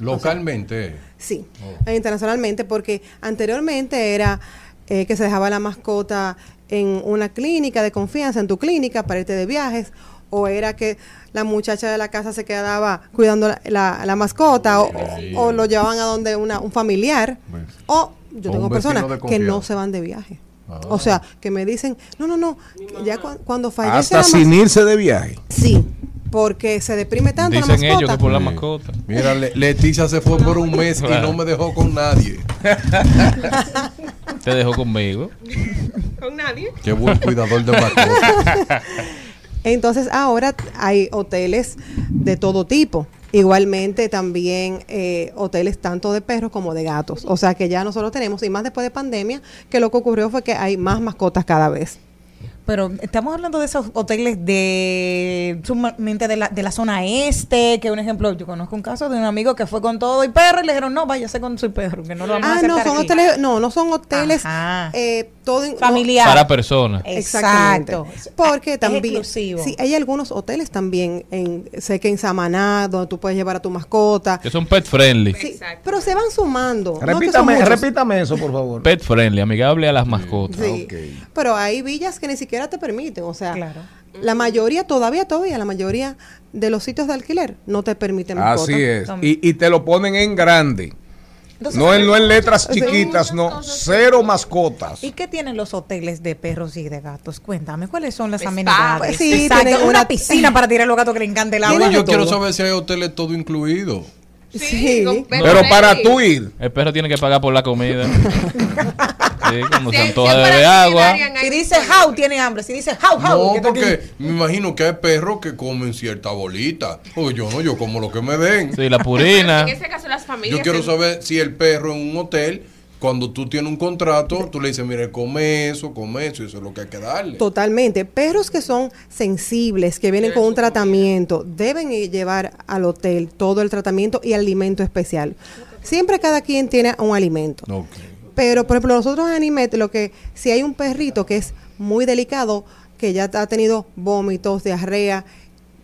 Localmente. Sí, e internacionalmente, porque anteriormente era eh, que se dejaba la mascota en una clínica de confianza, en tu clínica, para irte de viajes, o era que la muchacha de la casa se quedaba cuidando la, la- la mascota, o, o- o lo llevaban a donde una, un familiar, o yo tengo personas que no se van de viaje. O sea, que me dicen, no, no, no, ya cu- cuando fallece hasta la sin irse de viaje. Sí, porque se deprime tanto la Dicen mascota. ellos que por la mascota. Mira, Le- Leticia se fue por un mes y no me dejó con nadie. Te dejó conmigo. Con nadie. Qué buen cuidador de mascotas. Entonces ahora hay hoteles de todo tipo. Igualmente también eh, hoteles tanto de perros como de gatos. O sea que ya nosotros tenemos, y más después de pandemia, que lo que ocurrió fue que hay más mascotas cada vez. Pero estamos hablando de esos hoteles de sumamente de la, de la zona este, que un ejemplo, yo conozco un caso de un amigo que fue con todo y perro y le dijeron, no, váyase con su perro, que no lo vamos a Ah, aceptar no, son aquí". hoteles, no, no son hoteles eh, todo en- Familiar. no- Para personas. Exactamente. Exacto. Porque Es también. exclusivo. Sí, hay algunos hoteles también, en, sé que en Samaná, donde tú puedes llevar a tu mascota. Que son pet friendly. Sí, pero se van sumando. Repítame, repítame eso, por favor. Pet friendly, amigable a las mascotas. Sí. Pero hay villas que ni siquiera te permiten, o sea, la mayoría, todavía, todavía, la mayoría de los sitios de alquiler no te permiten mascotas. Así es. Y, y te lo ponen en grande. Entonces, no, en, no en letras Sí. chiquitas, no. Cero mascotas. ¿Y qué tienen los hoteles de perros y de gatos? Cuéntame, ¿cuáles son las Spa. amenidades? Pues sí, Exacto, tienen una, una- piscina para tirar los gatos que le encanta el agua. Yo quiero saber si hay hoteles todo incluido. Sí, Pero para tú ir. El perro tiene que pagar por la comida. Sí, cuando se antoja de beber agua. Si dice how, tiene hambre. Si dice how, how. No, porque me imagino que hay perros que comen cierta bolita. Porque yo no, yo como lo que me den. Sí, la purina. En ese caso, las familias. Yo quiero saber si el perro en un hotel, cuando tú tienes un contrato, tú le dices, mire, come eso, come eso, y eso es lo que hay que darle. Totalmente. Perros que son sensibles, que vienen con un tratamiento, deben llevar al hotel todo el tratamiento y alimento especial. Siempre cada quien tiene un alimento. Pero, por ejemplo, nosotros en Animet, lo que, si hay un perrito que es muy delicado, que ya ha tenido vómitos, diarrea,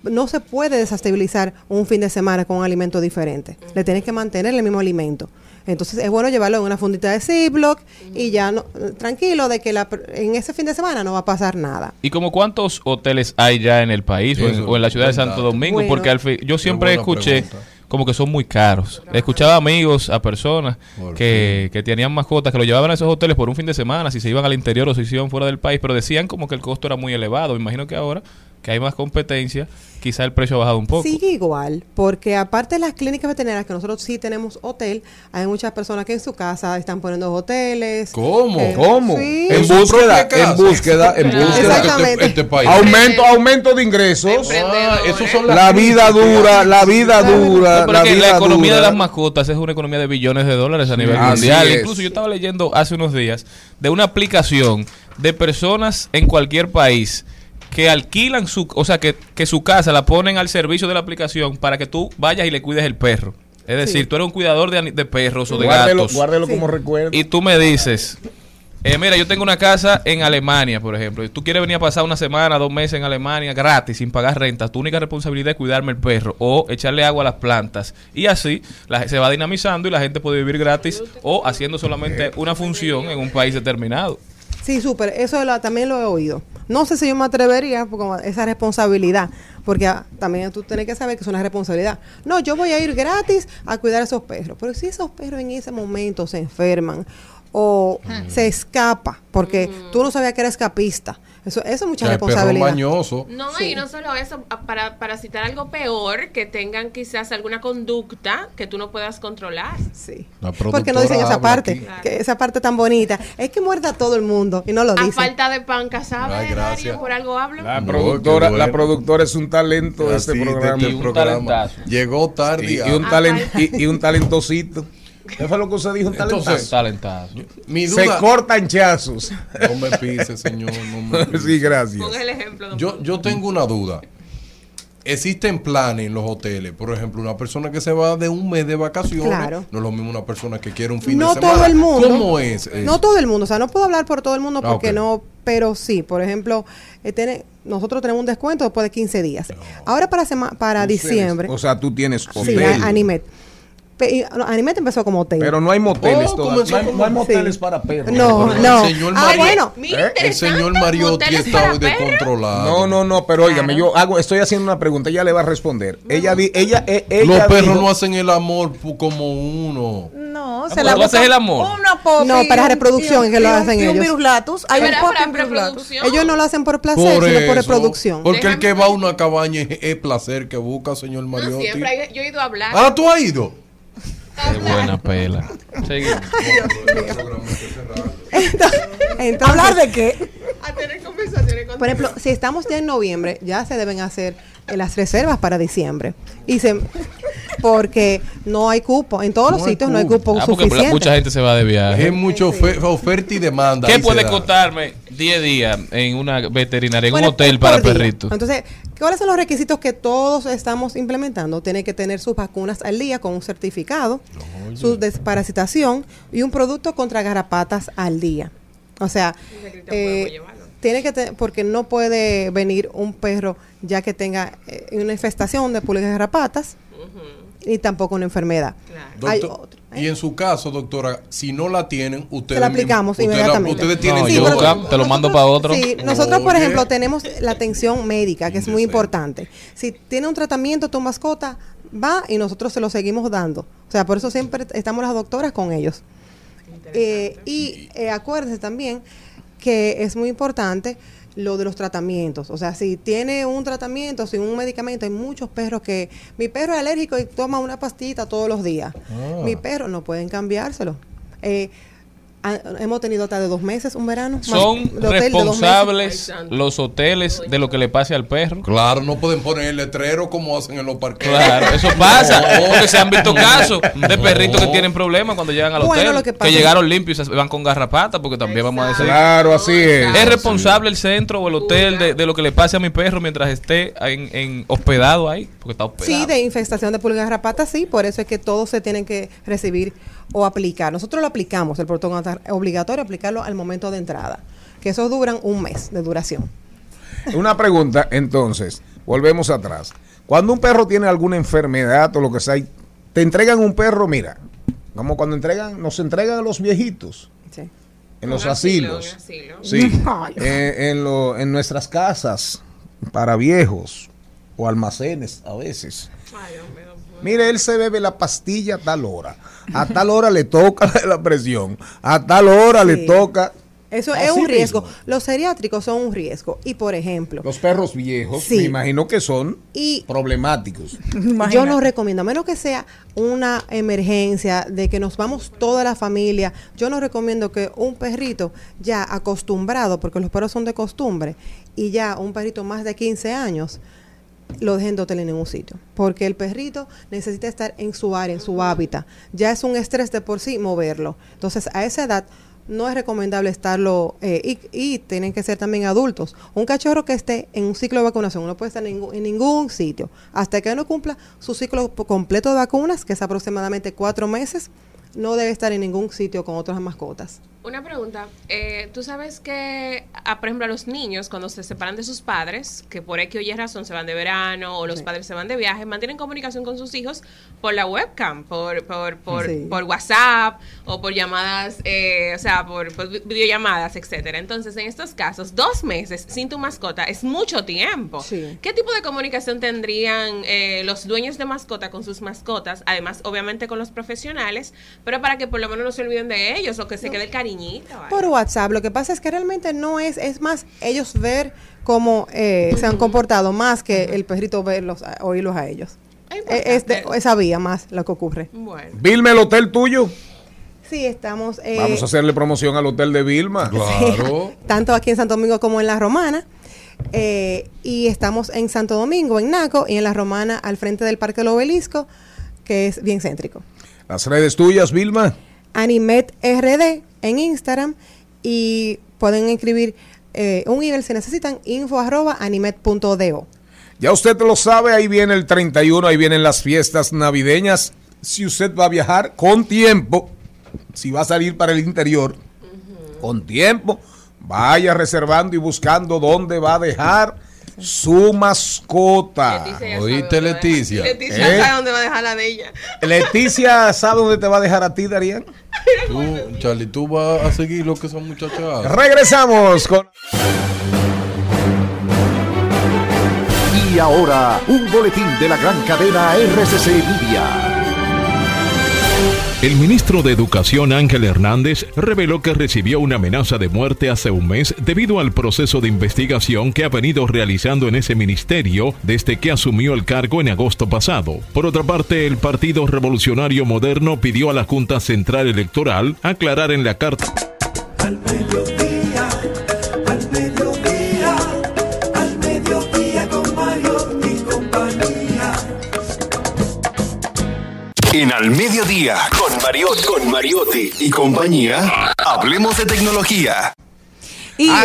no se puede desestabilizar un fin de semana con un alimento diferente. Le tienes que mantener el mismo alimento. Entonces es bueno llevarlo en una fundita de Ziploc y ya no, tranquilo de que la, en ese fin de semana no va a pasar nada. ¿Y como cuántos hoteles hay ya en el país o en, Eso, o en la ciudad de. Santo Domingo? Bueno. Porque al fin, yo siempre escuché pregunta. Como que son muy caros. Escuchaba amigos a personas que, que tenían mascotas que lo llevaban a esos hoteles por un fin de semana, si se iban al interior o se iban fuera del país, pero decían como que el costo era muy elevado. Me imagino que ahora que hay más competencia, quizá el precio ha bajado un poco. Sigue igual, porque aparte de las clínicas veterinarias, que nosotros sí tenemos hotel, hay muchas personas que en su casa están poniendo hoteles. ¿Cómo? Eh, ¿Cómo? sí. En búsqueda, en búsqueda, en búsqueda. Exactamente. Este, este país. Aumento, aumento de ingresos. Ah, esos son las La vida dura, la vida dura, la vida la economía dura. de las mascotas es una economía de billones de dólares a nivel así mundial. es. Incluso yo estaba leyendo hace unos días de una aplicación de personas en cualquier país que alquilan su, o sea, que, que su casa la ponen al servicio de la aplicación para que tú vayas y le cuides el perro. Es decir, Sí. tú eres un cuidador de, de perros o de Guárdelo, gatos. guárdelo Sí. como recuerdo. Y tú me dices, eh, mira, yo tengo una casa en Alemania, por ejemplo, y tú quieres venir a pasar una semana, dos meses en Alemania gratis, sin pagar renta, tu única responsabilidad es cuidarme el perro o echarle agua a las plantas. Y así la- se va dinamizando y la gente puede vivir gratis o haciendo solamente una función en un país determinado. Sí, súper. Eso lo- también lo he oído. No sé si yo me atrevería como esa responsabilidad, porque ah, también tú tienes que saber que es una responsabilidad. No, yo voy a ir gratis a cuidar a esos perros, pero si esos perros en ese momento se enferman o se escapa, porque tú no sabías que era escapista, eso, eso es mucha responsabilidad. mañosos. No, Sí. y no solo eso, a- para, para citar algo peor, que tengan quizás alguna conducta que tú no puedas controlar. Sí. Porque no dicen esa parte, que esa parte tan bonita. Es que muerda a todo el mundo y no lo A dicen. falta de pan, ¿sabes? Ay, gracias. Por algo hablo. La No, productora, bueno. la productora es un talento de este Así, de programa. este Y un programa. talentazo. Llegó tarde. Y, y un talen- y, y un talentosito. ¿Qué fue lo que usted dijo? Un Entonces, talentazo. Talentazo. Mi Se cortan chazos. no me pise, señor. No me pise. sí, gracias. Ponga el ejemplo. Yo, yo tengo una duda. Existen planes en los hoteles. Por ejemplo, una persona que se va de un mes de vacaciones. Claro. No es lo mismo una persona que quiere un fin no de semana. todo el mundo. ¿Cómo es? eso? No todo el mundo, o sea, no puedo hablar por todo el mundo Ah, porque no, pero sí, por ejemplo, eh, tiene- nosotros tenemos un descuento después de 15 días. Ahora para sema- para diciembre, O sea, tú tienes sí, hotel. a- Animet. Pe- y, no, Animet empezó como hotel. Pero no hay moteles Oh, todavía. comenzó No hay, como- no hay moteles Sí. para perros. no, no. el señor Ah, bueno, ¿Eh? El señor Mariotti está hoy descontrolado. No, no, no, pero óigame, Claro. yo hago, estoy haciendo una pregunta, ella le va a responder. Ella di, ella, eh, ella Los perros dijo- no hacen el amor como uno. No, pero tú haces el amor. Una popi, No, para reproducción un- que lo hacen ellos. virus latus. Hay un reproducción. ellos no lo hacen por placer, Por sino por reproducción. Porque el que va a una cabaña es, es placer que busca, señor Mariotti. siempre yo he ido a hablar. ah, tú has ido. Qué buena pela. Seguimos. Entonces, ¿Hablar de qué? A tener conversaciones con Por ejemplo, si estamos ya en noviembre, ya se deben hacer eh, las reservas para diciembre. Y se, porque no hay cupo. En todos los No sitios no hay cupo. Ah, porque suficiente. mucha gente se va de viaje. Es mucho ofe- oferta y demanda. ¿Qué puede costarme 10 días en una veterinaria, en Bueno, un hotel para día. perritos? Entonces, ¿cuáles son los requisitos que todos estamos implementando? Tiene que tener sus vacunas al día con un certificado, su desparasitación y un producto contra garrapatas al día. O sea, eh, tiene que te- porque no puede venir un perro ya que tenga eh, una infestación de pulgas y garrapatas y tampoco una enfermedad. Doctor, otro. y en su caso, doctora, si no la tienen, ustedes Se la aplicamos inmediatamente. ustedes tienen No, Sí, yo te lo mando para otro. Sí, nosotros, por ejemplo, tenemos la atención médica, que es muy importante. Si tiene un tratamiento tu mascota, va y nosotros se lo seguimos dando. O sea, por eso siempre estamos las doctoras con ellos. Eh, y eh, acuérdense también que es muy importante lo de los tratamientos. O sea, si tiene un tratamiento, sin un medicamento, hay muchos perros que... Mi perro es alérgico y toma una pastillita todos los días. Ah. Mi perro no pueden cambiárselo. Eh, hemos tenido hasta de dos meses, un verano. más Son responsables los hoteles de lo que le pase al perro. Claro, no pueden poner el letrero como hacen en los parques. Claro, eso pasa. No. Porque se han visto casos de No. perritos que tienen problemas cuando llegan al Bueno, hotel. lo que que, pasa- llegaron limpios y se van con garrapata, porque también vamos a decir. Claro, así es. ¿Es responsable el centro o el hotel de, de lo que le pase a mi perro mientras esté en, en hospedado ahí? Porque está hospedado. Sí, de infestación de pulgas garrapata, sí, por eso es que todos se tienen que recibir o aplicar. Nosotros lo aplicamos, el protocolo es obligatorio aplicarlo al momento de entrada, que esos duran un mes de duración. Una pregunta, entonces, volvemos atrás. Cuando un perro tiene alguna enfermedad o lo que sea, y te entregan un perro, mira, como cuando entregan, nos entregan a los viejitos. Sí. En los asilo, asilos. asilo. Sí. Eh, en, lo- en nuestras casas, para viejos, o almacenes a veces. Mire, él se bebe la pastilla a tal hora. A tal hora le toca la presión. A tal hora le toca. Eso Así es un mismo. riesgo. Los geriátricos son un riesgo. Y por ejemplo, Los perros viejos, Sí. me imagino que son Y- problemáticos. yo no recomiendo, a menos que sea una emergencia de que nos vamos toda la familia, yo no recomiendo que un perrito ya acostumbrado, porque los perros son de costumbre, y ya un perrito más de 15 años, lo dejen de hotel en ningún sitio. Porque el perrito necesita estar en su área, en su hábitat. Ya es un estrés de por sí moverlo. Entonces, a esa edad no es recomendable estarlo, eh, y, tienen que ser también adultos. Un cachorro que esté en un ciclo de vacunación no puede estar en ningún, sitio. Hasta que no cumpla su ciclo completo de vacunas, que es aproximadamente cuatro meses, no debe estar en ningún sitio con otras mascotas. Una pregunta. Eh, Tú sabes que, a, por ejemplo, a los niños, cuando se separan de sus padres, que por X o Y razón se van de verano o los padres se van de viaje, mantienen comunicación con sus hijos por la webcam, por, por, por, Sí. por WhatsApp o por llamadas, eh, o sea, por, por vi- videollamadas, etcétera. Entonces, en estos casos, dos meses sin tu mascota es mucho tiempo. Sí. ¿Qué tipo de comunicación tendrían eh, los dueños de mascota con sus mascotas? Además, obviamente, con los profesionales, pero para que por lo menos no se olviden de ellos o que se quede el cariñito. ¿vale? Por WhatsApp, lo que pasa es que realmente no es, es más ellos ver cómo eh, se han comportado más que el perrito verlos, oírlos a ellos. Eh, Es de esa vía más lo que ocurre. Bueno. Vilma, el hotel tuyo. Sí, estamos... eh, Vamos a hacerle promoción al hotel de Vilma. tanto aquí en Santo Domingo como en La Romana. Eh, y estamos en Santo Domingo, en Naco, y en La Romana, al frente del Parque del Obelisco, que es bien céntrico. Las redes tuyas, Vilma. Animet RD en Instagram y pueden escribir eh, un email si necesitan, info arroba animet.do. Ya usted lo sabe, ahí viene el 31, ahí vienen las fiestas navideñas. Si usted va a viajar con tiempo, si va a salir para el interior, con tiempo, vaya reservando y buscando dónde va a dejar su mascota. ¿Oíste, Leticia? Leticia ¿Eh? sabe dónde va a dejar la de ella. Leticia, ¿sabe dónde te va a dejar a ti, Darían? Tú, Charlie, tú vas a seguir lo que son muchachas. Regresamos con... Y ahora, un boletín de la gran cadena RCC Media. El ministro de Educación Ángel Hernández reveló que recibió una amenaza de muerte hace un mes debido al proceso de investigación que ha venido realizando en ese ministerio desde que asumió el cargo en agosto pasado. Por otra parte, el Partido Revolucionario Moderno pidió a la Junta Central Electoral aclarar en la carta Al En Al Mediodía, con Mariotti, con Mariotti y compañía, hablemos de tecnología.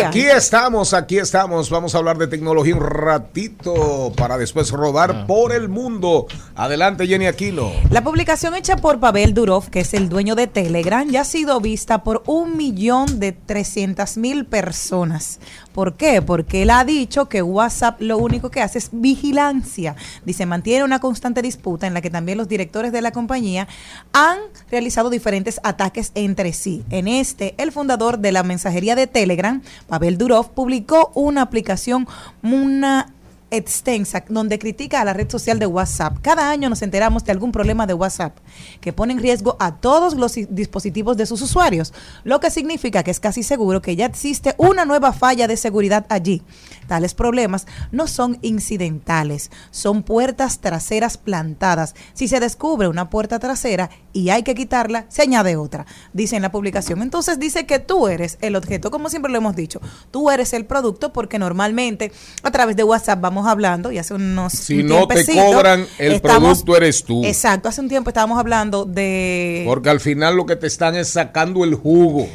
Aquí estamos, aquí estamos. Vamos a hablar de tecnología un ratito para después rodar por el mundo. Adelante, Jenny Aquino. La publicación hecha por Pavel Durov, que es el dueño de Telegram, ya ha sido vista por un millón de trescientas mil personas. ¿Por qué? Porque él ha dicho que WhatsApp lo único que hace es vigilancia. Dice, mantiene una constante disputa en la que también los directores de la compañía han realizado diferentes ataques entre sí. En este, el fundador de la mensajería de Telegram, Pavel Durov, publicó una aplicación, una extensa donde critica a la red social de WhatsApp. Cada año nos enteramos de algún problema de WhatsApp que pone en riesgo a todos los dispositivos de sus usuarios, lo que significa que es casi seguro que ya existe una nueva falla de seguridad allí. Tales problemas no son incidentales, son puertas traseras plantadas. Si se descubre una puerta trasera y hay que quitarla, se añade otra, dice en la publicación. Entonces dice que tú eres el objeto, como siempre lo hemos dicho, tú eres el producto porque normalmente a través de WhatsApp vamos hablando y hace unos Si no te cobran, el estamos- producto eres tú. Exacto, hace un tiempo estábamos hablando de Porque al final lo que te están es sacando el jugo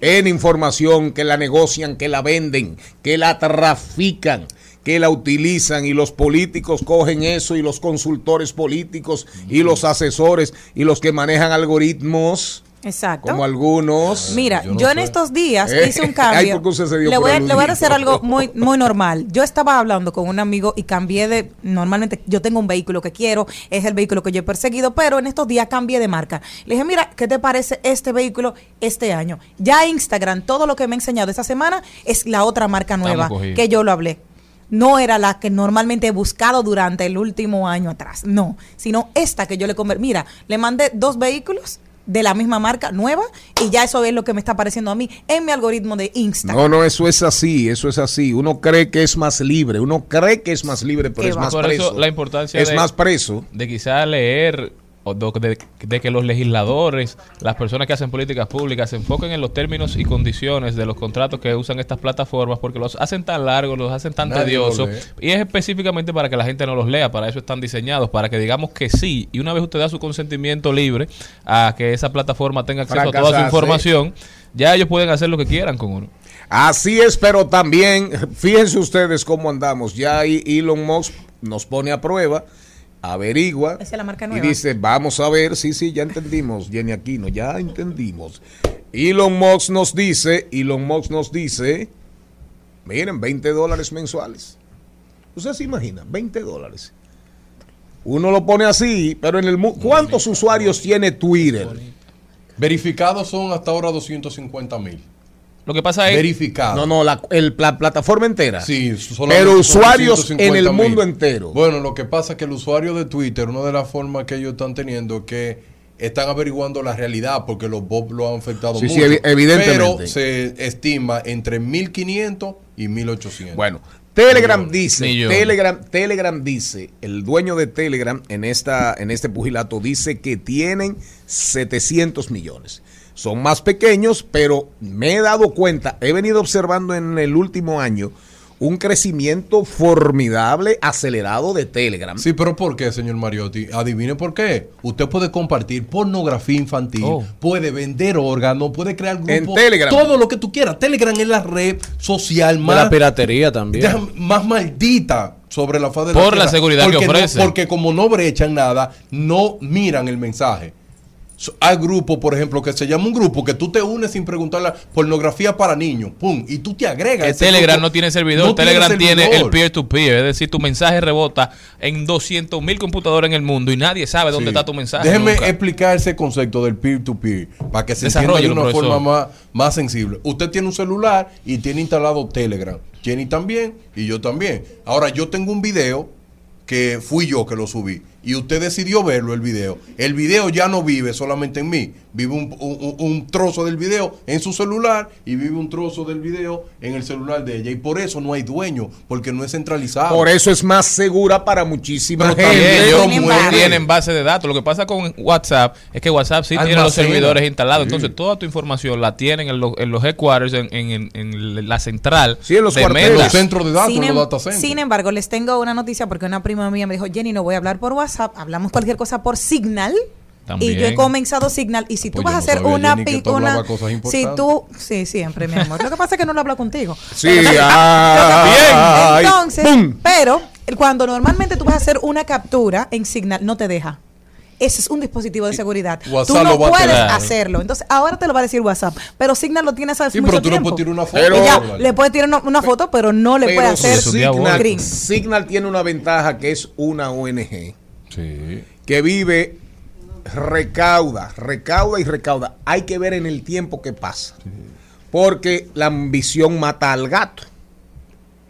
en información que la negocian, que la venden, que la trafican, que la utilizan y los políticos cogen eso y los consultores políticos y los asesores y los que manejan algoritmos. Exacto. Como algunos. Mira, yo, en estos días Eh, hice un cambio. le, voy a, aludido. le voy a hacer algo muy, muy normal. Yo estaba hablando con un amigo y cambié de. Normalmente yo tengo un vehículo que quiero, es el vehículo que yo he perseguido, pero en estos días cambié de marca. Le dije, mira, ¿qué te parece este vehículo este año? Ya Instagram, todo lo que me ha enseñado esta semana es la otra marca nueva que yo lo hablé. No era la que normalmente he buscado durante el último año atrás, no, sino esta que yo le convertí. Mira, le mandé dos vehículos de la misma marca nueva y ya eso es lo que me está apareciendo a mí en mi algoritmo de Instagram. No, no, eso es así, eso es así. Uno cree que es más libre, uno cree que es más libre, pero Qué es va. más Por preso. eso la importancia es de, más preso. de quizá leer o de, de que los legisladores, las personas que hacen políticas públicas se enfoquen en los términos y condiciones de los contratos que usan estas plataformas porque los hacen tan largos, los hacen tan Nadie tediosos y es específicamente para que la gente no los lea, para eso están diseñados, para que digamos que sí y una vez usted da su consentimiento libre a que esa plataforma tenga acceso a toda su información, ya ellos pueden hacer lo que quieran con uno. Así es, pero también, fíjense ustedes cómo andamos. Ya ahí Elon Musk nos pone a prueba, averigua Esa es la marca y nueva. dice, vamos a ver, sí, sí, ya entendimos, Jenny Aquino, ya entendimos. Elon Musk nos dice, Elon Musk nos dice, miren, 20 dólares mensuales. ¿Usted se imagina? 20 dólares. Uno lo pone así, pero en el mu- ¿cuántos usuarios tiene Twitter? Verificados son hasta ahora 250 mil. Lo que pasa es Verificados. No, no, la, el- la plataforma entera. Sí, pero usuarios en 250 el mil. mundo entero. Bueno, lo que pasa es que el usuario de Twitter, una de las formas que ellos están teniendo es que están averiguando la realidad porque los bots lo han afectado Sí, sí, mucho. evi- evidentemente. Pero se estima entre 1500 y 1800. Bueno, Telegram dice, Millones. Telegram, Telegram dice, el dueño de Telegram en esta, en este pugilato dice que tienen 700 millones. Son más pequeños, pero me he dado cuenta, he venido observando en el último año un crecimiento formidable, acelerado de Telegram. Sí, pero ¿por qué, señor Mariotti? Adivine por qué. Usted puede compartir pornografía infantil, Oh. puede vender órganos, puede crear grupos. En Telegram. Todo lo que tú quieras. Telegram es la red social De más, la piratería también. más maldita sobre la faz de la Por la seguridad que no- ofrece. porque como no brechan nada, no miran el mensaje. Hay grupos, por ejemplo, que se llama un grupo que tú te unes sin preguntarle pornografía para niños, pum, y tú te agregas. ese Telegram grupo. no tiene servidor, No Telegram tiene, el peer-to-peer, es decir, tu mensaje rebota en 200 mil computadoras en el mundo y nadie sabe dónde Sí. está tu mensaje. Déjeme nunca. explicar ese concepto del peer-to-peer para que se entienda de una profesor. forma más, más sensible. Usted tiene un celular y tiene instalado Telegram. Jenny también y yo también. Ahora, yo tengo un video que fui yo que lo subí y usted decidió verlo el video. El video ya no vive solamente en mí, vive un, un- un trozo del video en su celular y vive un trozo del video en el celular de ella. Y por eso no hay dueño, porque no es centralizado. Por eso es más segura para muchísima Pero gente. ellos tienen base de datos. Lo que pasa con WhatsApp es que WhatsApp sí tiene los Almacena. servidores instalados. Sí. Entonces, toda tu información la tienen en, los- en los headquarters, en, en- en- en la central. Sí, en los de. Los centros de datos, Sin, los em- data centers. sin embargo, les tengo una noticia porque una prima mía me dijo, Jenny, no voy a hablar por WhatsApp, hablamos cualquier cosa por Signal. También. Y yo he comenzado Signal. Y si tú Pues vas yo a no hacer sabía, una... Jenny, tú una si tú... Sí, siempre, mi amor. Lo que pasa es que no lo hablo contigo. Sí, que- ah, ay, Entonces, pero cuando normalmente tú vas a hacer una captura en Signal, no te deja. Ese es un dispositivo de seguridad. WhatsApp tú no lo va a puedes hacerlo. Entonces, ahora te lo va a decir WhatsApp. Pero Signal lo tiene hace Sí, mucho pero tú le tiempo. puedes tirar una foto. Pero- Ella Vale. le puede tirar una, una foto, pero no le Pero puede hacer Signal. Signal tiene una ventaja que es una ONG Sí. que vive, recauda, recauda y recauda. Hay que ver en el tiempo que pasa. Porque la ambición mata al gato.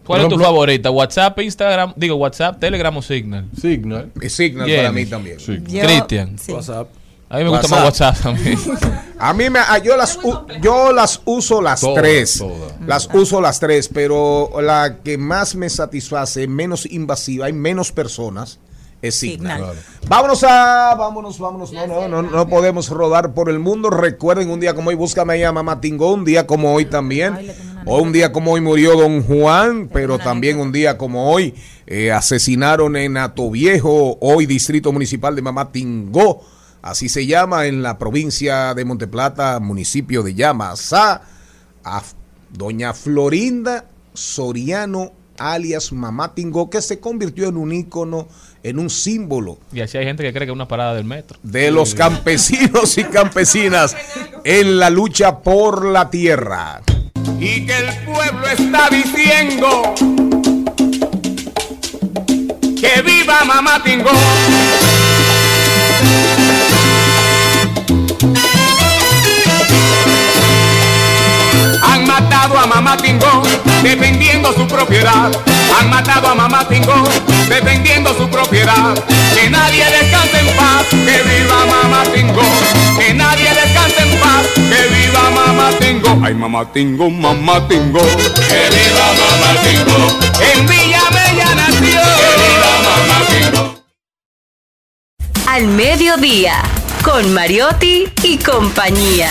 ¿Cuál es tu favorita? ¿WhatsApp, Instagram? Digo, WhatsApp, Telegram o Signal? Signal. Y Signal para mí también. Cristian. sí. WhatsApp. A mí me gusta más WhatsApp también. A mí me, a- yo las, u- yo las uso las tres. todas. Las uso las tres, pero la que más me satisface, menos invasiva, hay menos personas, es Signal. Signal. Vámonos a, vámonos, vámonos. No, no, no, no podemos rodar por el mundo. Recuerden un día como hoy, búscame ahí a Mamá Tingo, un día como hoy también. O un día como hoy murió Don Juan, pero también un día como hoy eh, asesinaron en Atoviejo, hoy Distrito Municipal de Mamá Tingó, así se llama en la provincia de Monteplata, municipio de Yamasá, a doña Florinda Soriano alias Mamá Tingó, que se convirtió en un ícono, en un símbolo Y así hay gente que cree que es una parada del metro. de los campesinos y campesinas en la lucha por la tierra. y que el pueblo está diciendo que viva Mamá Tingó. Matado a Mamá Tingó defendiendo su propiedad. Han matado a Mamá Tingó defendiendo su propiedad. Que nadie descanse en paz, que viva Mamá Tingó. Que nadie descanse en paz, que viva Mamá Tingó. Ay, Mamá Tingó, Mamá Tingó. Que viva Mamá Tingó. En Villa Bella nació. Que viva Mamá Tingó. Al mediodía, con Mariotti y compañía.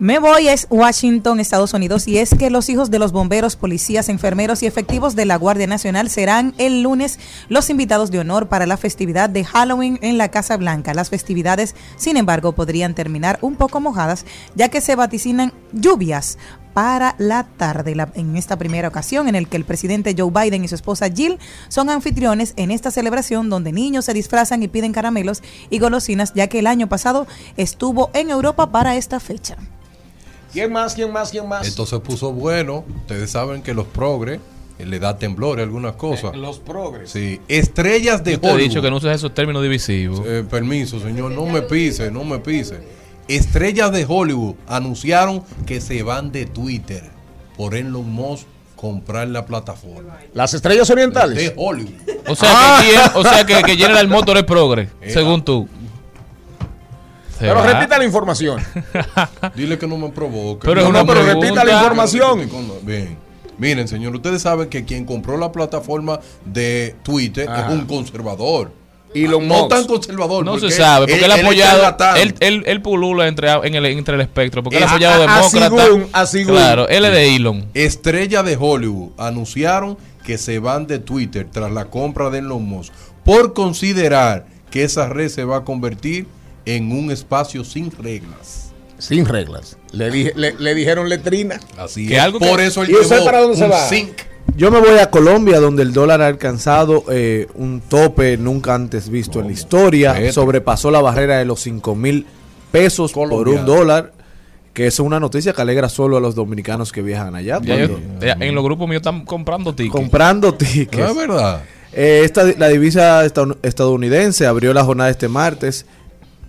Me voy es Washington, Estados Unidos, y es que los hijos de los bomberos, policías, enfermeros y efectivos de la Guardia Nacional serán el lunes los invitados de honor para la festividad de Halloween en la Casa Blanca. Las festividades, sin embargo, podrían terminar un poco mojadas, ya que se vaticinan lluvias para la tarde. La- en esta primera ocasión en el que el presidente Joe Biden y su esposa Jill son anfitriones en esta celebración donde niños se disfrazan y piden caramelos y golosinas, ya que el año pasado estuvo en Europa para esta fecha. ¿Quién más? ¿Quién más? ¿Quién más? Esto se puso bueno. Ustedes saben que los progres eh, le da temblor a algunas cosas. Los progres. Sí, estrellas de Yo te he Hollywood. dicho que no uses esos términos divisivos. Eh, permiso, señor, no me pise, no me pise. Estrellas de Hollywood anunciaron que se van de Twitter por Elon Musk comprar la plataforma. Las estrellas orientales. De Hollywood. O sea, que, Gen- o sea que, que General Motors es progre, según tú. Se Pero va. repita la información. Dile que no me provoque. Pero No, no, pero pregunta. repita la información. Bien. Miren, señor, ustedes saben que quien compró la plataforma de Twitter Ajá. es un conservador. Elon no Musk. tan conservador. No se sabe, porque él, ha apoyado, él, él, él pulula entre, en el, entre el espectro, porque él ha Eh, apoyado a- a- demócrata. según- a según. Claro, él es de Elon. Estrella de Hollywood anunciaron que se van de Twitter tras la compra de Elon Musk por considerar que esa red se va a convertir en un espacio sin reglas. Sin reglas. Le, dije- le, le dijeron letrina. Así Que es. algo por que- eso él ¿Y llevó para dónde se un va? zinc. Yo me voy a Colombia, donde el dólar ha alcanzado eh, un tope nunca antes visto en la historia. Vete. Sobrepasó la barrera de los 5 mil pesos por un dólar. Que es una noticia que alegra solo a los dominicanos que viajan allá. Ya yo- cuando- ya en los grupos míos están comprando tickets. comprando tickets. No es verdad. Eh, esta, la divisa estadoun- estadounidense abrió la jornada este martes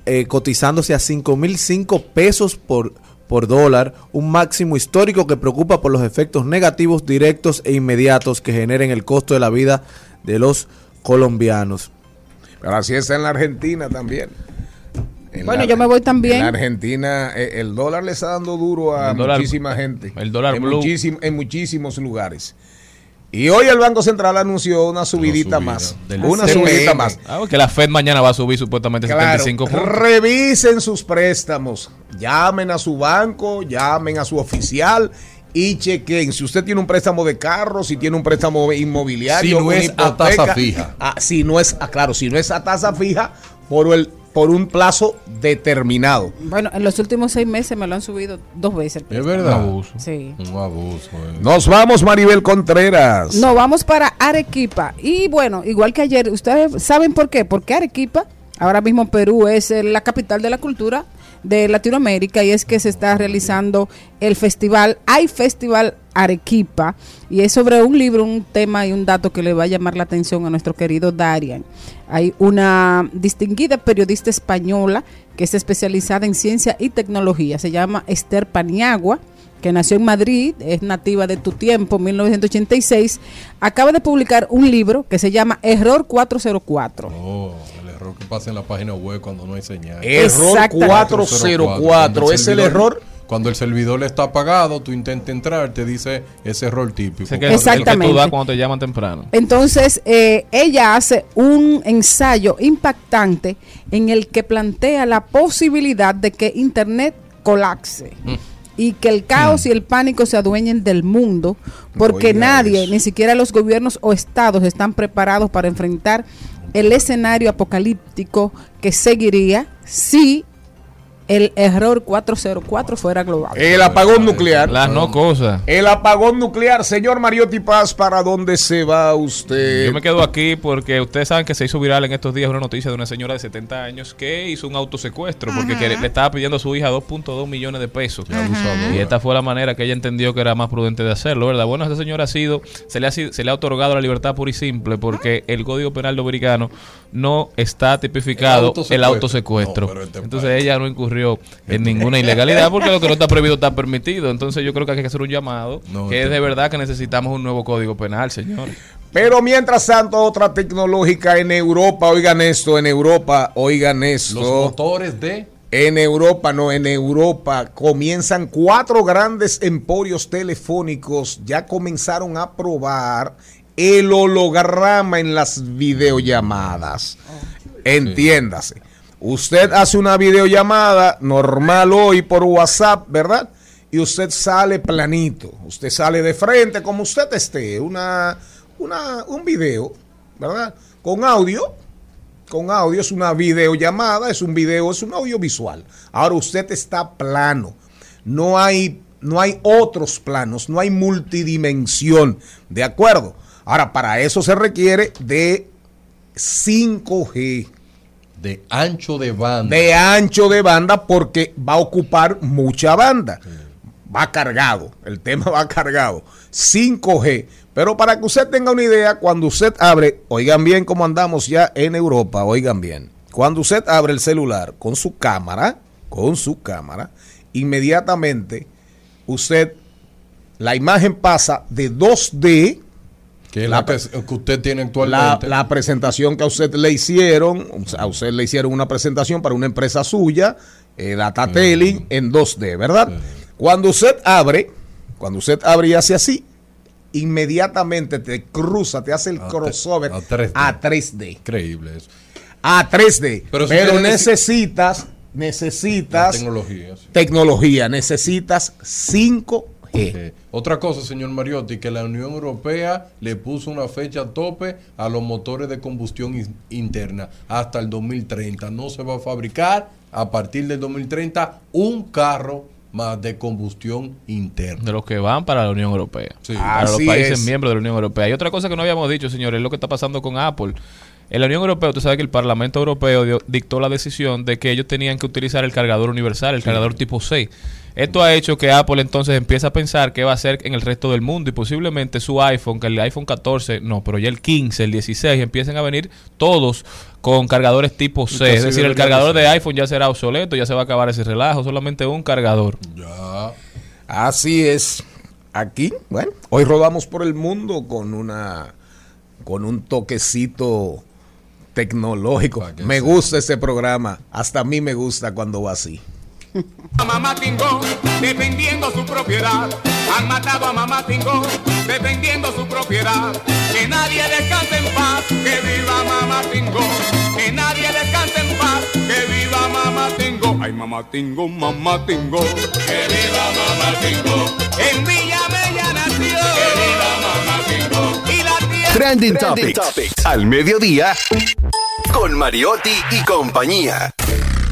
eh, cotizándose a 5.005 pesos por, por dólar, un máximo histórico que preocupa por los efectos negativos directos e inmediatos que generen el costo de la vida de los colombianos. Pero así está en la Argentina también. En Bueno, la- yo me voy también. En la Argentina, eh, el dólar le está dando duro a dólar- muchísima gente. el dólar en, blue. muchísim- en muchísimos lugares. Y hoy el Banco Central anunció una subidita subida más. Una CPM. subidita más. Ah, porque la Fed mañana va a subir supuestamente Claro, 75 puntos. revisen sus préstamos, llamen a su banco, llamen a su oficial y chequen. Si usted tiene un préstamo de carro, si tiene un préstamo inmobiliario, Si no es a tasa fija. ah, si no es, ah, claro, si no es a tasa fija, por el por un plazo determinado. Bueno, en los últimos seis meses me lo han subido dos veces. el Es verdad. Un abuso. Sí. Un abuso. eh. Nos vamos, Maribel Contreras. No, vamos para Arequipa. Y bueno, igual que ayer, ¿ustedes saben por qué? Porque Arequipa, ahora mismo Perú es eh, la capital de la cultura de Latinoamérica y es que se está realizando el festival, hay festival Arequipa y es sobre un libro, un tema y un dato que le va a llamar la atención a nuestro querido Darian. Hay una distinguida periodista española que es especializada en ciencia y tecnología, se llama Esther Paniagua que nació en Madrid, es nativa de Tu Tiempo, 1986, acaba de publicar un libro que se llama Error 404. Oh, el error que pasa en la página web cuando no hay señal. Error Exactamente. 404. Cuando Es el error. Cuando el servidor está apagado, tú intentas entrar, te dice ese error típico. Que, el que tú Exactamente. das cuando te llaman temprano. Entonces, eh, ella hace un ensayo impactante en el que plantea la posibilidad de que Internet colapse. Y que el caos y el pánico se adueñen del mundo, porque Oiga nadie, eso. ni siquiera los gobiernos o estados, están preparados para enfrentar el escenario apocalíptico que seguiría si el error 404 fuera global. El apagón nuclear. Las no cosas. El apagón nuclear. Señor Mariotti Paz, ¿para dónde se va usted? Yo me quedo aquí porque ustedes saben que se hizo viral en estos días una noticia de una señora de 70 años que hizo un autosecuestro porque que le estaba pidiendo a su hija 2.2 millones de pesos. Y esta fue la manera que ella entendió que era más prudente de hacerlo, ¿verdad? Bueno, esta señora ha sido, se le ha, sido- se le ha otorgado la libertad pura y simple porque el Código Penal dominicano no está tipificado El el autosecuestro. No, pero este Entonces ella no incurrió en ninguna ilegalidad porque lo que no está prohibido está permitido. Entonces yo creo que hay que hacer un llamado No, que es este- de verdad que necesitamos un nuevo Código Penal, señores. Pero mientras tanto, otra tecnológica en Europa, oigan esto, en Europa, oigan esto. Los motores de En Europa, no, en Europa comienzan cuatro grandes emporios telefónicos, ya comenzaron a probar el holograma en las videollamadas. Entiéndase. Usted hace una videollamada normal hoy por WhatsApp, ¿verdad? Y usted sale planito, usted sale de frente como usted esté, una, una, un video, ¿verdad? Con audio, con audio, es una videollamada, es un video, es un audiovisual. Ahora usted está plano. No hay, no hay otros planos, no hay multidimensión. ¿De acuerdo? Ahora, para eso se requiere de 5G. De ancho de banda. De ancho de banda porque va a ocupar mucha banda. Va cargado, el tema va cargado. 5G. Pero para que usted tenga una idea, cuando usted abre, oigan bien cómo andamos ya en Europa, oigan bien. Cuando usted abre el celular con su cámara, con su cámara, inmediatamente usted, la imagen pasa de 2D, que la la que, usted tiene actualmente. la, la presentación que a usted le hicieron, a usted le hicieron una presentación para una empresa suya, eh, Datatelling, en 2D, ¿verdad? Cuando usted abre, cuando usted abre y hace así, inmediatamente te cruza, te hace el A crossover a 3D. a 3D. Increíble eso. A 3D. Pero si necesitas, necesitas La tecnología, sí. tecnología, necesitas 5G. Eh, otra cosa, señor Mariotti, que la Unión Europea le puso una fecha tope a los motores de combustión in- interna hasta el 2030. No se va a fabricar a partir del 2030 un carro más de combustión interna. de los que van para la Unión Europea. Sí. Para los países es. miembros de la Unión Europea. Y otra cosa que no habíamos dicho, señores, es lo que está pasando con Apple. En la Unión Europea, usted sabe que el Parlamento Europeo dio- dictó la decisión de que ellos tenían que utilizar el cargador universal, el cargador tipo C. Esto ha hecho que Apple entonces empiece a pensar qué va a hacer en el resto del mundo y posiblemente su iPhone, que el iPhone 14, no, pero ya el 15, el 16, empiecen a venir todos con cargadores tipo C. Es decir, el cargador de iPhone ya será obsoleto, ya se va a acabar ese relajo, solamente un cargador. Ya. Así es. Aquí, bueno, hoy rodamos por el mundo con una con un toquecito tecnológico. Me gusta ese programa. Hasta a mí me gusta cuando va así. A Mamá Tingón defendiendo su propiedad. Han matado a Mamá Tingón defendiendo su propiedad. Que nadie descanse en paz, que viva Mamá Tingón. Que nadie descanse en paz, que viva Mamá Tingón. Ay, Mamá Tingón, Mamá Tingón. Que viva Mamá Tingón. En Villa Trending Topics. Al mediodía con Mariotti y compañía.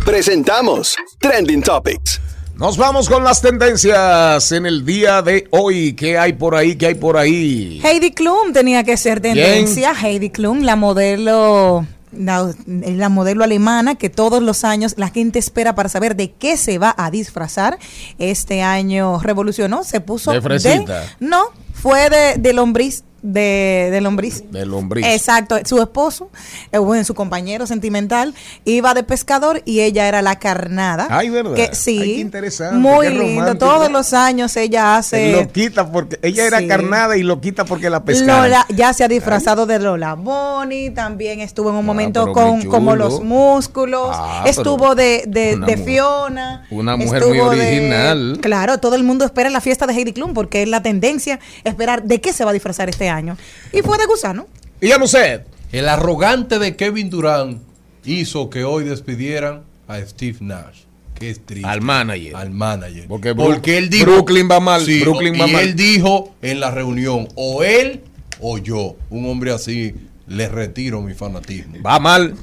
Presentamos Trending Topics. Nos vamos con las tendencias en el día de hoy. ¿Qué hay por ahí? ¿Qué hay por ahí? Heidi Klum tenía que ser tendencia. Heidi Klum, la modelo la, la modelo alemana que todos los años la gente espera para saber de qué se va a disfrazar. Este año revolucionó, se puso De fresita. no, fue de, de lombriz de, de lombriz. De lombriz. Exacto, su esposo, eh, bueno, su compañero sentimental, iba de pescador y ella era la carnada. Ay, ¿verdad? Que, sí, Ay, qué interesante, muy qué lindo. Todos los años ella hace... Lo quita porque ella era Sí. carnada y lo quita porque la pescaron. Lola, ya se ha disfrazado de Lola Bonnie, también estuvo en un momento pero con como los músculos, Ah, estuvo de, de, Fiona. Una mujer muy de- original. claro, todo el mundo espera la fiesta de Heidi Klum porque es la tendencia esperar de qué se va a disfrazar este año. Y fue de gusano. Dígame usted. El arrogante de Kevin Durant hizo que hoy despidieran a Steve Nash. Que es triste. Al manager. Al manager. Porque, Porque Bru- él dijo. Brooklyn va mal. Sí, Brooklyn va y mal. él dijo en la reunión: o él o yo. Un hombre así, le retiro mi fanatismo. Va mal.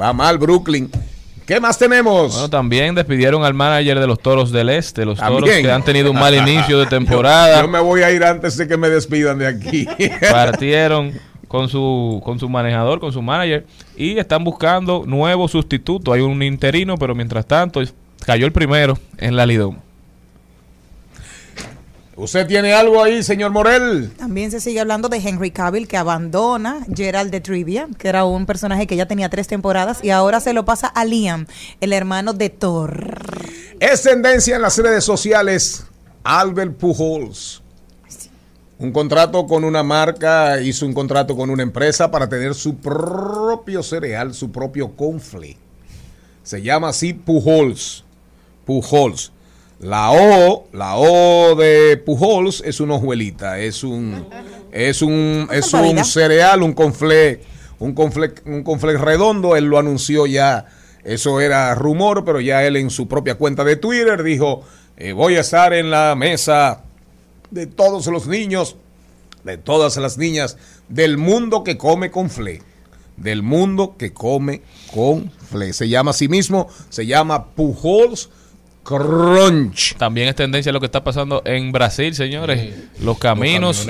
Va mal Brooklyn. ¿Qué más tenemos? Bueno, también despidieron al manager de los Toros del Este, los Toros que han tenido un mal inicio de temporada. Yo me voy a ir antes de que me despidan de aquí. partieron con su con su manejador, con su manager y están buscando nuevo sustituto. Hay un interino, pero mientras tanto cayó el primero en la Lidón. ¿Usted tiene algo ahí, señor Morel? También se sigue hablando de Henry Cavill que abandona Gerald de Trivia, que era un personaje que ya tenía tres temporadas y ahora se lo pasa a Liam, el hermano de Thor. Es tendencia en las redes sociales. Albert Pujols. Un contrato con una marca, hizo un contrato con una empresa para tener su propio cereal, su propio confle. Se llama así Pujols. Pujols. La O, la O de Pujols es una hojuelita, es un es un es un cereal, un confle, un confle, un confle redondo, él lo anunció ya. Eso era rumor, pero ya él en su propia cuenta de Twitter dijo, eh, voy a estar en la mesa de todos los niños, de todas las niñas del mundo que come con fle. Del mundo que come con fle. Se llama a sí mismo, se llama Pujols Crunch. También es tendencia lo que está pasando en Brasil, señores. Los caminos,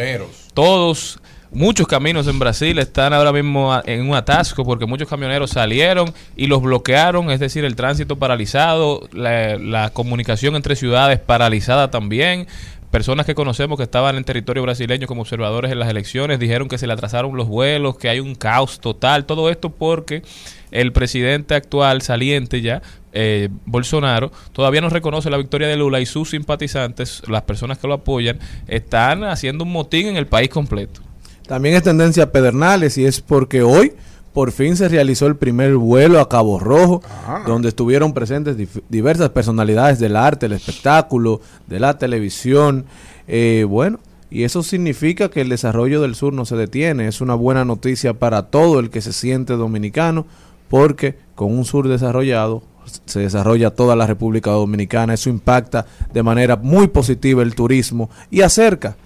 todos, muchos caminos en Brasil están ahora mismo en un atasco porque muchos camioneros salieron y los bloquearon, es decir, el tránsito paralizado, la, la comunicación entre ciudades paralizada también. Personas que conocemos que estaban en territorio brasileño como observadores en las elecciones dijeron que se le atrasaron los vuelos, que hay un caos total. Todo esto porque el presidente actual, saliente ya, eh, Bolsonaro, todavía no reconoce la victoria de Lula y sus simpatizantes, las personas que lo apoyan, están haciendo un motín en el país completo. También es tendencia a Pedernales y es porque hoy por fin se realizó el primer vuelo a Cabo Rojo, donde estuvieron presentes dif- diversas personalidades del arte, el espectáculo, de la televisión. Eh, bueno, y eso significa que el desarrollo del sur no se detiene. Es una buena noticia para todo el que se siente dominicano, porque con un sur desarrollado se desarrolla toda la República Dominicana. Eso impacta de manera muy positiva el turismo y acerca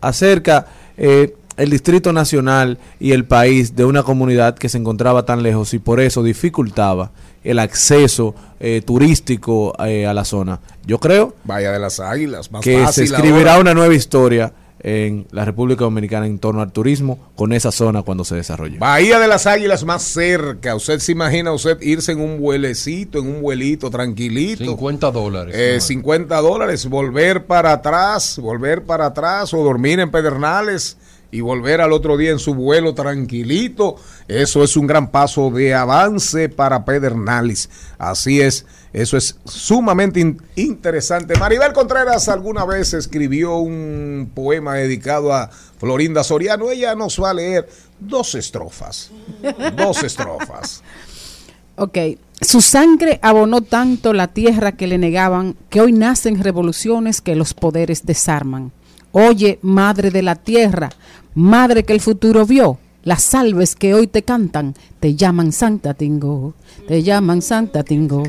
acerca eh, el Distrito Nacional y el país de una comunidad que se encontraba tan lejos y por eso dificultaba el acceso eh, turístico eh, a la zona. Yo creo Vaya de las águilas, más que se escribirá ahora. una nueva historia en la República Dominicana en torno al turismo con esa zona cuando se desarrolle. Bahía de las Águilas más cerca. Usted se imagina usted irse en un vuelecito, en un vuelito tranquilito. 50 dólares. Eh, ¿no? 50 dólares, volver para atrás, volver para atrás o dormir en Pedernales y volver al otro día en su vuelo tranquilito. Eso es un gran paso de avance para Pedernales. Así es, eso es sumamente in- interesante. Maribel Contreras alguna vez escribió un poema dedicado a Florinda Soriano. Ella nos va a leer dos estrofas. Dos estrofas. Ok. Su sangre abonó tanto la tierra que le negaban, que hoy nacen revoluciones que los poderes desarman. Oye, madre de la tierra, madre que el futuro vio, las salves que hoy te cantan, te llaman Santa Tingo, te llaman Santa Tingo.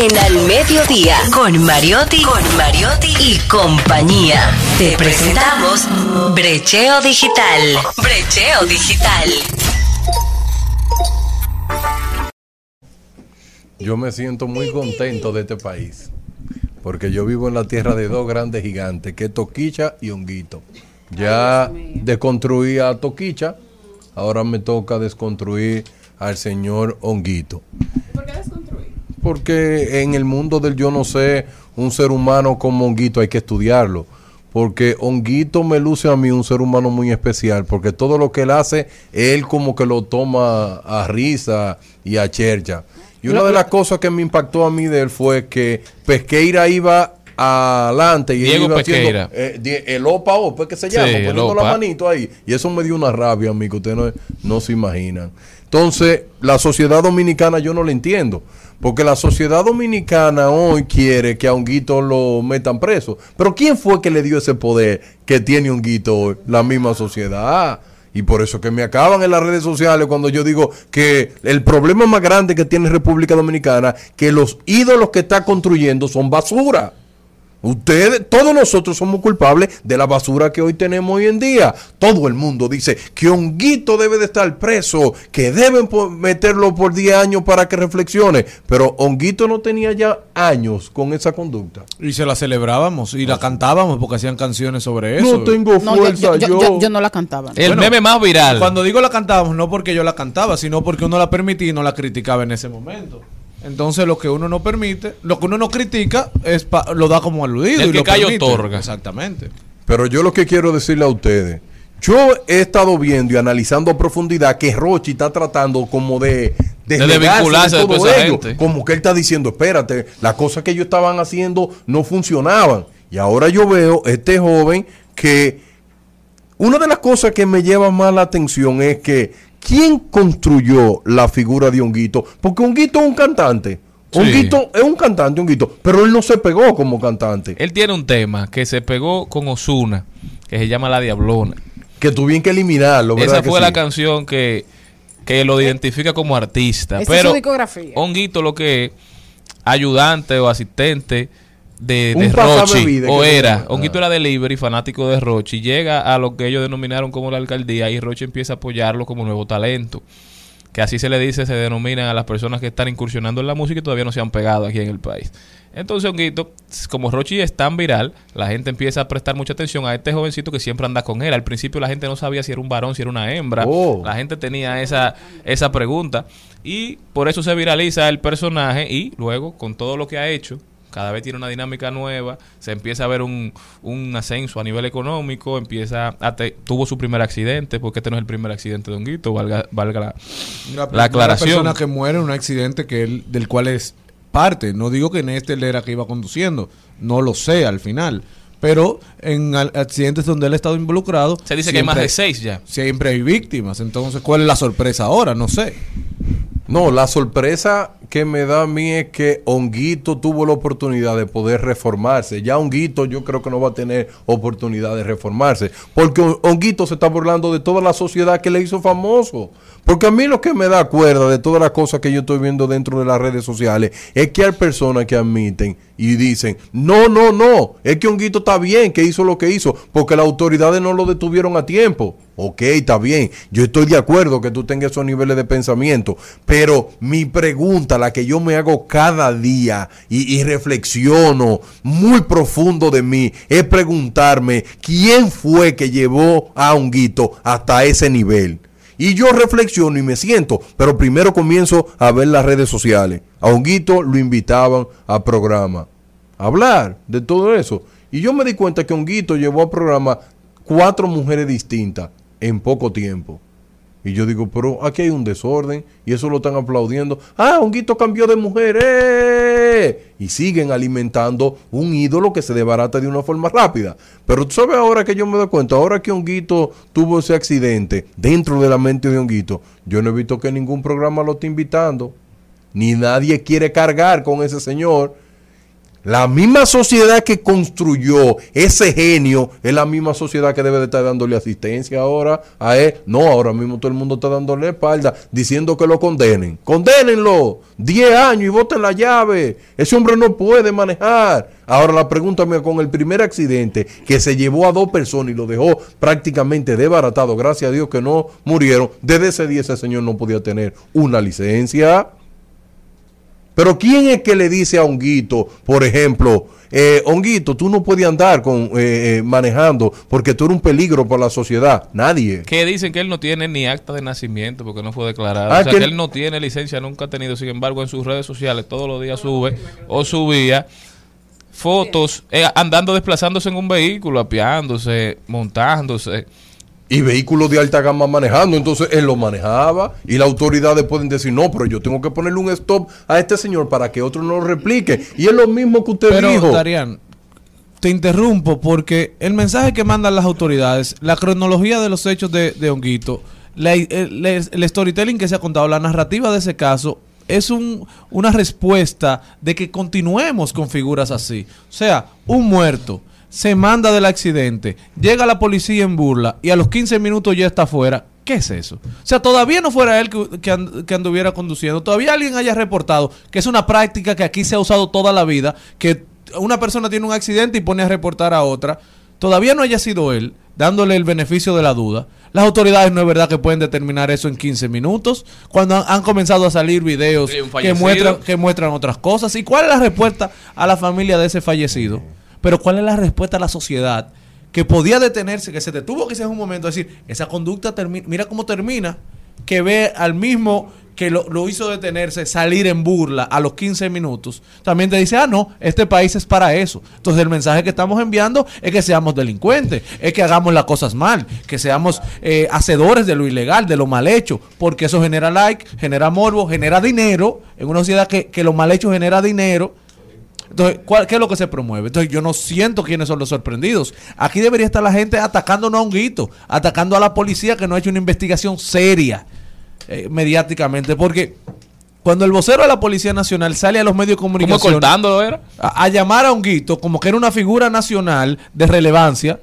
En Al mediodía, con Mariotti, con Mariotti y compañía. Te presentamos Brecheo Digital. Brecheo Digital. Yo me siento muy contento de este país. Porque yo vivo en la tierra de dos grandes gigantes, que es Toquicha y Honguito. Ya desconstruí a Toquicha, ahora me toca desconstruir al señor Honguito. Porque en el mundo del yo no sé, un ser humano como Honguito hay que estudiarlo. Porque Honguito me luce a mí un ser humano muy especial, porque todo lo que él hace, él como que lo toma a risa y a chercha. Y una de las cosas que me impactó a mí de él fue que Pesqueira iba adelante y él Diego iba Pesqueira. haciendo eh, el OPA OPA, que se llama, Sí, poniendo la manito ahí. Y eso me dio una rabia a mí que ustedes no, no se imaginan. Entonces, la sociedad dominicana yo no la entiendo. Porque la sociedad dominicana hoy quiere que a Honguito lo metan preso. Pero ¿quién fue que le dio ese poder que tiene Honguito hoy? La misma sociedad. Y por eso que me acaban en las redes sociales cuando yo digo que el problema más grande que tiene República Dominicana, que los ídolos que está construyendo son basura. Ustedes, todos nosotros somos culpables de la basura que hoy tenemos hoy en día. Todo el mundo dice que Honguito debe de estar preso, que deben meterlo por 10 años para que reflexione. Pero Honguito no tenía ya años con esa conducta. Y se la celebrábamos y la cantábamos porque hacían canciones sobre eso. No tengo No, yo, yo, yo- yo- yo no la cantaba. El meme más viral. Cuando digo la cantábamos, no porque yo la cantaba, sino porque uno la permitía y no la criticaba en ese momento. Entonces, lo que uno no permite, lo que uno no critica, es pa- lo da como aludido. El y que lo calla permite. otorga. Exactamente. Pero yo lo que quiero decirle a ustedes, yo he estado viendo y analizando a profundidad que Rochi está tratando como de desvincularse de todo toda esa ello. gente. Como que él está diciendo, espérate, las cosas que ellos estaban haciendo no funcionaban. Y ahora yo veo este joven que una de las cosas que me lleva más la atención es que ¿quién construyó la figura de Honguito? Porque Honguito es un cantante. Sí. Honguito es un cantante, Honguito, pero él no se pegó como cantante. Él tiene un tema que se pegó con Osuna, que se llama La Diablona. Que tuvieron que eliminarlo, ¿verdad Esa que fue sí? la canción que, que lo identifica como artista. Esa es pero su discografía. Honguito lo que es ayudante o asistente de, de Rochi, o era. Honguito era delivery, fanático de Rochi. Llega a lo que ellos denominaron como la alcaldía y Rochi empieza a apoyarlo como nuevo talento. Que así se le dice, se denominan a las personas que están incursionando en la música y todavía no se han pegado aquí en el país. Entonces, Honguito, como Rochi es tan viral, la gente empieza a prestar mucha atención a este jovencito que siempre anda con él. Al principio la gente no sabía si era un varón, si era una hembra. Oh. La gente tenía esa, esa pregunta. Y por eso se viraliza el personaje y luego, con todo lo que ha hecho, cada vez tiene una dinámica nueva, se empieza a ver un, un ascenso a nivel económico, empieza a te- tuvo su primer accidente, porque este no es el primer accidente de Honguito, valga, valga la, La, aclaración. persona que muere en un accidente que él, del cual es parte. No digo que en este él era que iba conduciendo. No lo sé al final. Pero en accidentes donde él ha estado involucrado. Se dice que hay más de seis ya. Siempre hay víctimas. Entonces, ¿cuál es la sorpresa ahora? No sé. No, la sorpresa que me da a mí es que Honguito tuvo la oportunidad de poder reformarse. Ya Honguito yo creo que no va a tener oportunidad de reformarse. Porque Hon- Honguito se está burlando de toda la sociedad que le hizo famoso. Porque a mí lo que me da cuerda de todas las cosas que yo estoy viendo dentro de las redes sociales es que hay personas que admiten y dicen, no, no, no, es que Honguito está bien, que hizo lo que hizo, porque las autoridades no lo detuvieron a tiempo. Ok, está bien, yo estoy de acuerdo que tú tengas esos niveles de pensamiento, pero mi pregunta, la que yo me hago cada día y, y reflexiono muy profundo de mí, es preguntarme quién fue que llevó a Honguito hasta ese nivel. Y yo reflexiono y me siento, pero primero comienzo a ver las redes sociales. A Honguito lo invitaban a programa, a hablar de todo eso. Y yo me di cuenta que Honguito llevó a programa cuatro mujeres distintas en poco tiempo. Y yo digo, pero aquí hay un desorden y eso lo están aplaudiendo. Ah, Honguito cambió de mujer. ¡eh! Y siguen alimentando un ídolo que se desbarata de una forma rápida. Pero tú sabes ahora que yo me doy cuenta, ahora que Honguito tuvo ese accidente dentro de la mente de Honguito, yo no he visto que ningún programa lo esté invitando. Ni nadie quiere cargar con ese señor. La misma sociedad que construyó ese genio es la misma sociedad que debe de estar dándole asistencia ahora a él. No, ahora mismo todo el mundo está dándole espalda diciendo que lo condenen. Condénenlo. 10 años y voten la llave. Ese hombre no puede manejar. Ahora la pregunta mía con el primer accidente que se llevó a dos personas y lo dejó prácticamente desbaratado. Gracias a Dios que no murieron. Desde ese día ese señor no podía tener una licencia. Pero ¿quién es que le dice a Honguito, por ejemplo, eh, Honguito, tú no puedes andar con eh, eh, manejando porque tú eres un peligro para la sociedad? Nadie. Que dicen que él no tiene ni acta de nacimiento porque no fue declarado. Ah, o sea, que- que él no tiene licencia, nunca ha tenido. Sin embargo, en sus redes sociales todos los días sube o subía fotos eh, andando desplazándose en un vehículo, apeándose, montándose. Y vehículos de alta gama manejando, entonces él lo manejaba y las autoridades pueden decir, no, pero yo tengo que ponerle un stop a este señor para que otro no lo replique. Y es lo mismo que usted Pero, dijo. Te interrumpo porque el mensaje que mandan las autoridades, la cronología de los hechos de, de Honguito, la- el, el- el storytelling que se ha contado, la narrativa de ese caso, es un, una respuesta de que continuemos con figuras así. O sea, un muerto se manda del accidente, llega la policía en burla y a los 15 minutos ya está afuera. ¿Qué es eso? O sea, todavía no fuera él que, que and- que anduviera conduciendo, todavía alguien haya reportado que es una práctica que aquí se ha usado toda la vida, que una persona tiene un accidente y pone a reportar a otra, todavía no haya sido él, dándole el beneficio de la duda. Las autoridades no es verdad que pueden determinar eso en 15 minutos, cuando han, han comenzado a salir videos que muestran, que muestran otras cosas. ¿Y cuál es la respuesta a la familia de ese fallecido? Pero ¿cuál es la respuesta a la sociedad? Que podía detenerse, que se detuvo quizás un momento, decir, esa conducta termina, mira cómo termina, que ve al mismo que lo, lo hizo detenerse, salir en burla a los 15 minutos, también te dice, ah, no, este país es para eso. Entonces el mensaje que estamos enviando es que seamos delincuentes, es que hagamos las cosas mal, que seamos eh, hacedores de lo ilegal, de lo mal hecho, porque eso genera like, genera morbo, genera dinero, en una sociedad que, que lo mal hecho genera dinero. Entonces, ¿cuál- ¿qué es lo que se promueve? Entonces, yo no siento quiénes son los sorprendidos. Aquí debería estar la gente atacando no a Honguito, atacando a la policía que no ha hecho una investigación seria eh, mediáticamente. Porque cuando el vocero de la Policía Nacional sale a los medios de comunicación cortándolo era? A, a llamar a Honguito como que era una figura nacional de relevancia,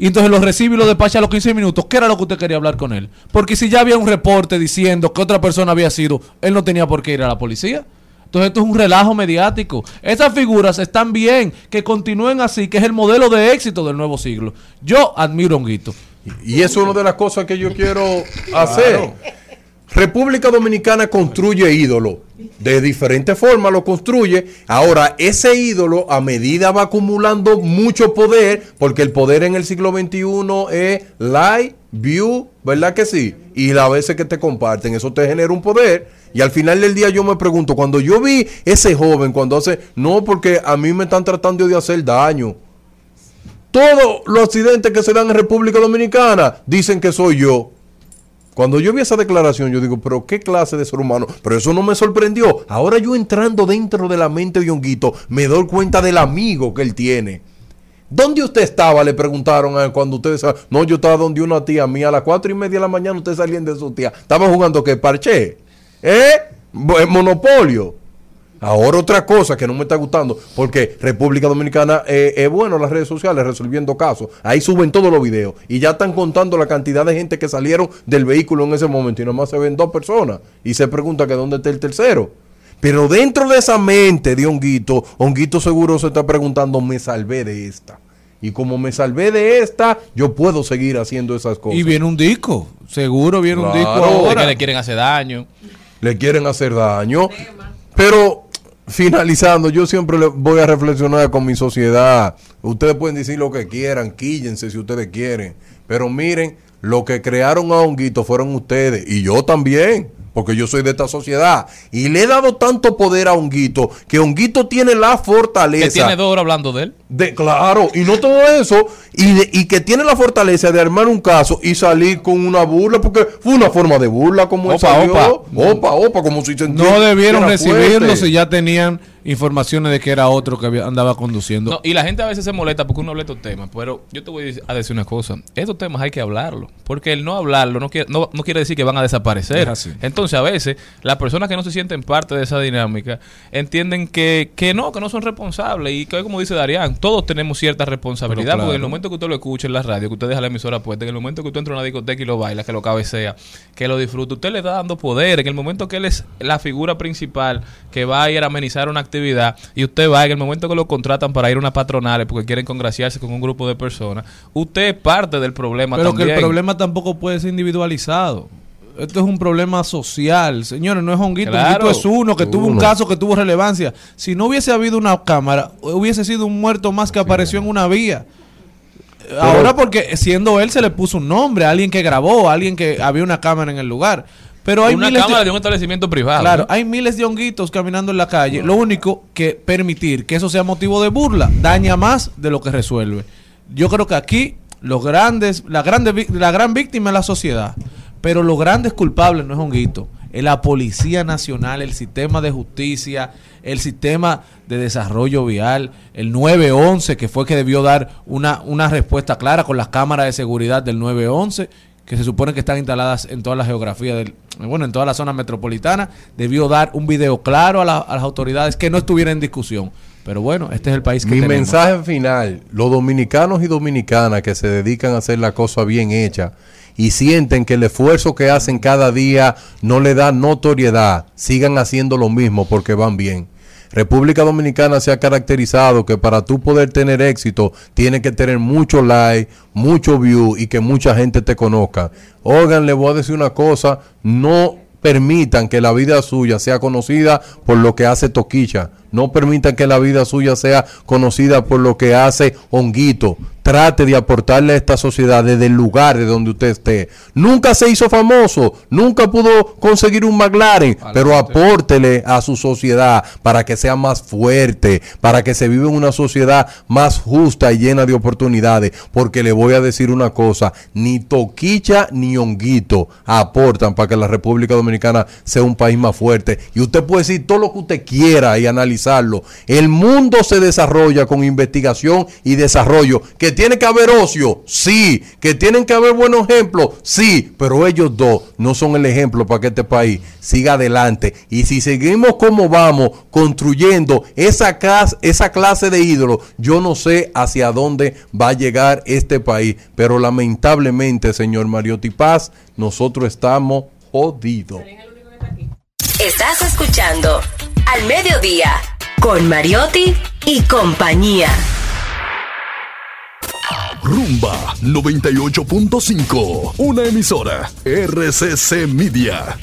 y entonces lo recibe y lo despacha a los 15 minutos, ¿qué era lo que usted quería hablar con él? Porque si ya había un reporte diciendo que otra persona había sido, él no tenía por qué ir a la policía. Entonces esto es un relajo mediático. Esas figuras están bien, que continúen así, que es el modelo de éxito del nuevo siglo. Yo admiro a Honguito. Y eso es una de las cosas que yo quiero hacer. República Dominicana construye ídolo. De diferentes formas lo construye. Ahora, ese ídolo a medida va acumulando mucho poder, porque el poder en el siglo XXI es like, view, ¿verdad que sí? Y las veces que te comparten, eso te genera un poder. Y al final del día yo me pregunto, cuando yo vi ese joven, cuando hace, no, porque a mí me están tratando de hacer daño. Todos los accidentes que se dan en República Dominicana dicen que soy yo. Cuando yo vi esa declaración, yo digo, pero qué clase de ser humano. Pero eso no me sorprendió. Ahora yo entrando dentro de la mente de Honguito, me doy cuenta del amigo que él tiene. ¿Dónde usted estaba? Le preguntaron a- cuando ustedes... No, yo estaba donde una tía mía a las cuatro y media de la mañana ustedes salían de su tía. Estaba jugando que parché. ¿Eh? Monopolio. Ahora otra cosa que no me está gustando, porque República Dominicana eh, es bueno las redes sociales resolviendo casos. Ahí suben todos los videos y ya están contando la cantidad de gente que salieron del vehículo en ese momento y nomás se ven dos personas y se pregunta que dónde está el tercero. Pero dentro de esa mente de Honguito, Honguito seguro se está preguntando, me salvé de esta. Y como me salvé de esta, yo puedo seguir haciendo esas cosas. Y viene un disco, seguro viene un disco ahora. Que le quieren hacer daño. le quieren hacer daño. Pero finalizando, yo siempre voy a reflexionar con mi sociedad. Ustedes pueden decir lo que quieran, quíllense si ustedes quieren. Pero miren, lo que crearon a Honguito fueron ustedes. Y yo también. Porque yo soy de esta sociedad. Y le he dado tanto poder a Honguito que Honguito tiene la fortaleza. Que tiene dos horas hablando de él. De, claro, y no todo eso, y, de- y que tiene la fortaleza de armar un caso y salir con una burla, porque fue una forma de burla como él Opa, salió. opa. opa, opa, como si sentía No debieron recibirlo fuerte. si ya tenían informaciones de que era otro que había- andaba conduciendo. No, y la gente a veces se molesta porque uno habla de estos temas, pero yo te voy a decir- una cosa, estos temas hay que hablarlo, porque el no hablarlo no quiere, no, no quiere decir que van a desaparecer. Es así. Entonces a veces las personas que no se sienten parte de esa dinámica entienden que, que no, que no son responsables y que como dice Darían, todos tenemos cierta responsabilidad, claro. porque en el momento que usted lo escuche en la radio, que usted deja la emisora puesta, en el momento que usted entra a una discoteca y lo baila, que lo cabecea, que lo disfruta, usted le está dando poder, en el momento que él es la figura principal que va a ir a amenizar una actividad y usted va, en el momento que lo contratan para ir a una patronal porque quieren congraciarse con un grupo de personas, usted es parte del problema Pero también. que el problema tampoco puede ser individualizado. Esto es un problema social, señores, no es honguito, Claro. honguito es uno que tuvo un caso que tuvo relevancia. Si no hubiese habido una cámara, hubiese sido un muerto más que apareció en una vía. Ahora porque siendo él se le puso un nombre, alguien que grabó, alguien que había una cámara en el lugar. Pero hay una miles cámara de... de, un establecimiento privado. Claro, hay miles de honguitos caminando en la calle. Lo único que permitir que eso sea motivo de burla daña más de lo que resuelve. Yo creo que aquí los grandes, la grande, la gran víctima es la sociedad, pero los grandes culpables no es honguito, es la policía nacional, el sistema de justicia, el sistema de desarrollo vial, el 911 que fue que debió dar una una respuesta clara con las cámaras de seguridad del 911 que se supone que están instaladas en toda la geografía del bueno, en toda la zona metropolitana, debió dar un video claro a, la- a las autoridades que no estuviera en discusión. Pero bueno, este es el país que Mi tenemos. mensaje final, los dominicanos y dominicanas que se dedican a hacer la cosa bien hecha y sienten que el esfuerzo que hacen cada día no le da notoriedad, sigan haciendo lo mismo porque van bien. República Dominicana se ha caracterizado que para tú poder tener éxito tiene que tener mucho like, mucho view y que mucha gente te conozca. Oigan, le voy a decir una cosa, no permitan que la vida suya sea conocida por lo que hace Toquicha. No permitan que la vida suya sea conocida por lo que hace Honguito. Trate de aportarle a esta sociedad desde el lugar de donde usted esté. Nunca se hizo famoso, nunca pudo conseguir un McLaren, pero apórtele a su sociedad para que sea más fuerte, para que se viva en una sociedad más justa y llena de oportunidades. Porque le voy a decir una cosa, ni Toquicha ni Honguito aportan para que la República Dominicana sea un país más fuerte. Y usted puede decir todo lo que usted quiera y analizarlo. El mundo se desarrolla con investigación y desarrollo. Que tiene que haber ocio, sí. Que tienen que haber buenos ejemplos, sí. Pero ellos dos no son el ejemplo para que este país siga adelante. Y si seguimos como vamos, construyendo esa, clase de ídolos, yo no sé hacia dónde va a llegar este país. Pero lamentablemente, señor Mariotti Paz, nosotros estamos jodidos. Estás escuchando Al Mediodía con Mariotti y compañía. Rumba 98.5, una emisora RCC Media.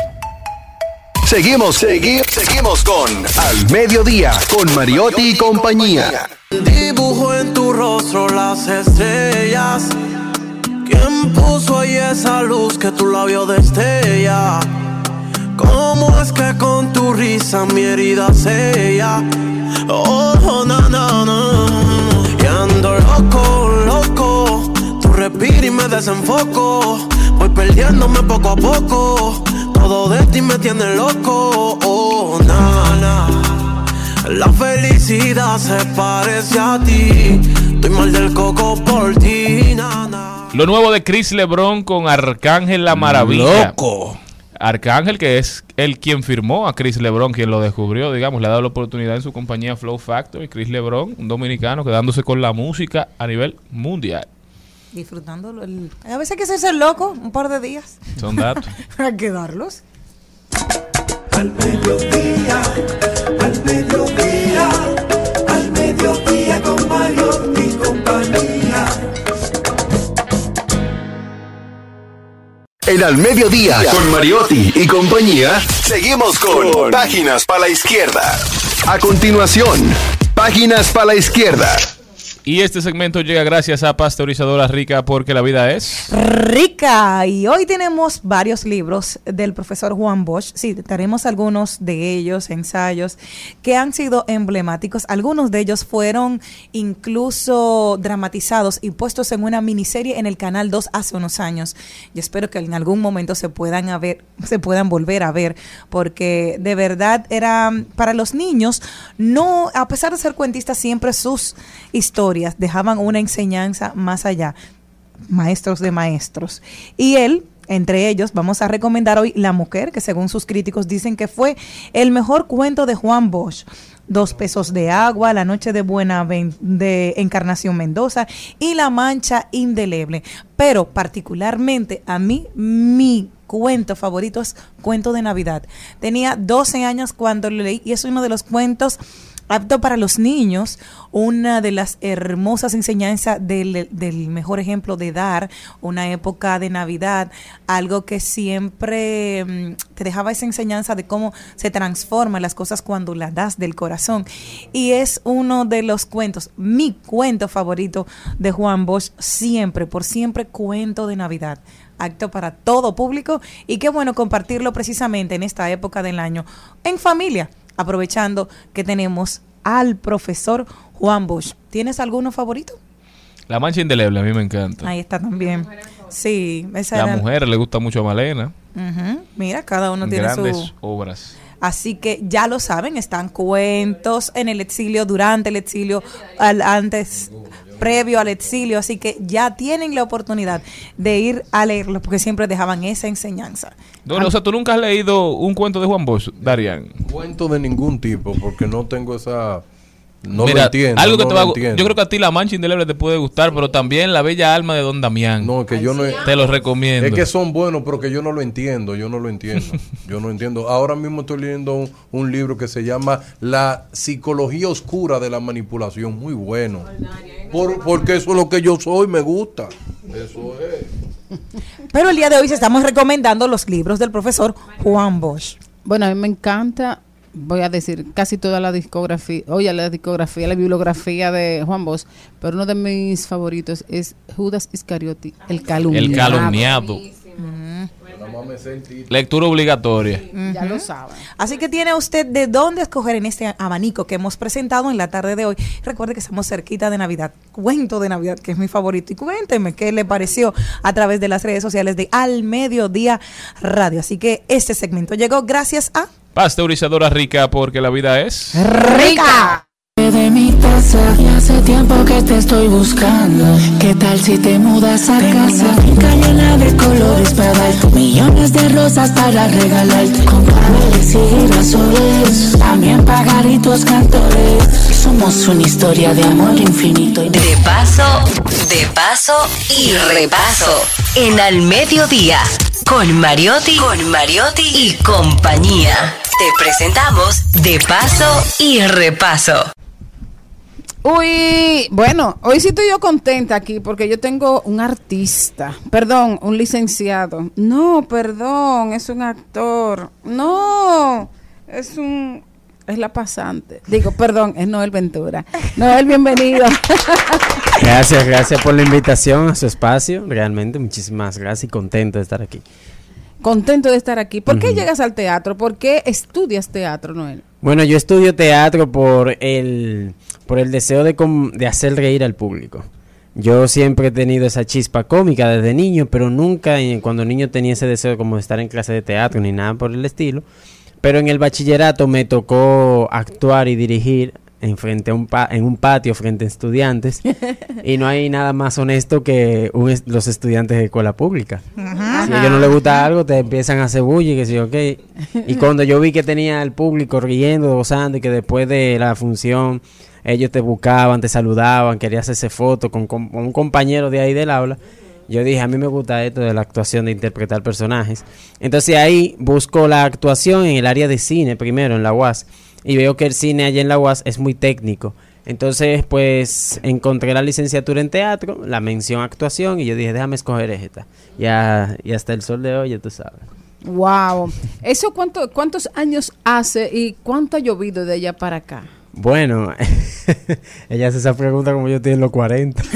Seguimos, seguimos, seguimos con Al Mediodía, con Mariotti y compañía. Dibujo en tu rostro las estrellas. ¿Quién puso ahí esa luz que tu labio destella? ¿Cómo es que con tu risa mi herida sella? Oh, na, na, na. Y ando loco, loco. Respiro y me desenfoco. Voy perdiéndome poco a poco. Todo de ti me tiene loco. Oh, na, na. La felicidad se parece a ti. Estoy mal del coco por ti, na, na. Lo nuevo de Chris Lebron con Arcángel La Maravilla. Loco. Arcángel, que es el quien firmó a Chris Lebron, quien lo descubrió, digamos, le ha dado la oportunidad en su compañía Flow Factory. Chris Lebron, un dominicano quedándose con la música a nivel mundial. Disfrutándolo. el- A veces hay que hacerse el loco un par de días. Son datos. Hay que darlos. Al mediodía, al mediodía, al mediodía con Mario y compañía. En Al Mediodía, con Mariotti y compañía, seguimos con Páginas para la Izquierda. A continuación, Páginas para la Izquierda. Y este segmento llega gracias a Pasteurizadora Rica porque la vida es... Rica. Y hoy tenemos varios libros del profesor Juan Bosch. Sí, tenemos algunos de ellos, ensayos, que han sido emblemáticos. Algunos de ellos fueron incluso dramatizados y puestos en una miniserie en el Canal 2 hace unos años. Yo espero que en algún momento se puedan, a ver, se puedan volver a ver, porque de verdad era para los niños, no, a pesar de ser cuentistas, siempre sus historias dejaban una enseñanza más allá, maestros de maestros. Y él, entre ellos, vamos a recomendar hoy La Mujer, que según sus críticos dicen que fue el mejor cuento de Juan Bosch. Dos pesos de agua, La Noche de Buena de Encarnación Mendoza y La Mancha Indeleble. Pero particularmente a mí, mi cuento favorito es Cuento de Navidad. Tenía 12 años cuando lo leí y es uno de los cuentos apto para los niños, una de las hermosas enseñanzas del, mejor ejemplo de dar, una época de Navidad, algo que siempre mm, te dejaba esa enseñanza de cómo se transforman las cosas cuando las das del corazón. Y es uno de los cuentos, mi cuento favorito de Juan Bosch, siempre, por siempre, cuento de Navidad acto para todo público y qué bueno compartirlo precisamente en esta época del año en familia, aprovechando que tenemos al profesor Juan Bosch. ¿Tienes alguno favorito? La mancha indeleble, a mí me encanta. Ahí está también. Sí, esa La era- mujer le gusta mucho a Malena. Mira, cada uno tiene Grandes su... obras. Así que ya lo saben, están cuentos en el exilio, durante el exilio, al, antes, previo al exilio. Así que ya tienen la oportunidad de ir a leerlo porque siempre dejaban esa enseñanza. Doble, o sea, tú nunca has leído un cuento de Juan Bosch, Darian. Cuento de ningún tipo, porque no tengo esa... No Mira, lo entiendo. Algo que no te va a. Yo creo que a ti la mancha indeleble te puede gustar, pero también la bella alma de Don Damián. No, que yo no Te lo recomiendo. Es que son buenos, pero que yo no lo entiendo, yo no lo entiendo. yo no entiendo. Ahora mismo estoy leyendo un, un libro que se llama La psicología oscura de la manipulación, muy bueno. Por- porque eso es lo que yo soy, me gusta. Eso es. Pero el día de hoy estamos recomendando los libros del profesor Juan Bosch. Bueno, a mí me encanta, voy a decir, casi toda la discografía, oye, la discografía, la bibliografía de Juan Bosch, pero uno de mis favoritos es Judas Iscariote, el calumniado. El calumniado. Lectura obligatoria. Ya lo saben. Así que tiene usted de dónde escoger en este abanico que hemos presentado en la tarde de hoy. Recuerde que estamos cerquita de Navidad. Cuento de Navidad, que es mi favorito. Y cuénteme qué le pareció a través de las redes sociales de Al Mediodía Radio. Así que este segmento llegó gracias a Pasteurizadora rica porque la vida es... Rica. De mi taza y hace tiempo que te estoy buscando. ¿Qué tal si te mudas a casa? Llena de colores para darte millones de rosas para regalarte. Con claveles y girasoles, también pagaritos cantores. Somos una historia de amor infinito. y De paso, de paso y repaso. En Al Mediodía. Con Mariotti, con Mariotti y compañía. Te presentamos De paso y repaso. Uy, bueno, hoy sí estoy yo contenta aquí porque yo tengo un artista, perdón, un licenciado. No, perdón, es un actor. No, es un es la pasante. Digo, perdón, es Noel Ventura. Noel, bienvenido. Gracias, gracias por la invitación a su espacio. Realmente, muchísimas gracias y contento de estar aquí. Contento de estar aquí. ¿Por qué llegas al teatro? ¿Por qué estudias teatro, Noel? Bueno, yo estudio teatro por el, por el deseo de, com- de hacer reír al público. Yo siempre he tenido esa chispa cómica desde niño, pero nunca cuando niño tenía ese deseo como de estar en clase de teatro ni nada por el estilo. Pero en el bachillerato me tocó actuar y dirigir en, frente a un pa- en un patio frente a estudiantes. y no hay nada más honesto que un los estudiantes de escuela pública. Si a ellos no les gusta algo, te empiezan a hacer y que sí, ok. Y cuando yo vi que tenía el público riendo, gozando y que después de la función ellos te buscaban, te saludaban, querías hacerse foto con, con- con un compañero de ahí del aula, yo dije, a mí me gusta esto de la actuación, de interpretar personajes. Entonces ahí busco la actuación en el área de cine primero, en la UAS. Y veo que el cine allá en la UAS es muy técnico. Entonces, pues encontré la licenciatura en teatro, la mención actuación, y yo dije, déjame escoger esta. Ya, y hasta el sol de hoy, ya tú sabes. Wow. ¿Eso cuánto, cuántos años hace y cuánto ha llovido de allá para acá? Bueno, ella hace esa pregunta como yo estoy en los 40.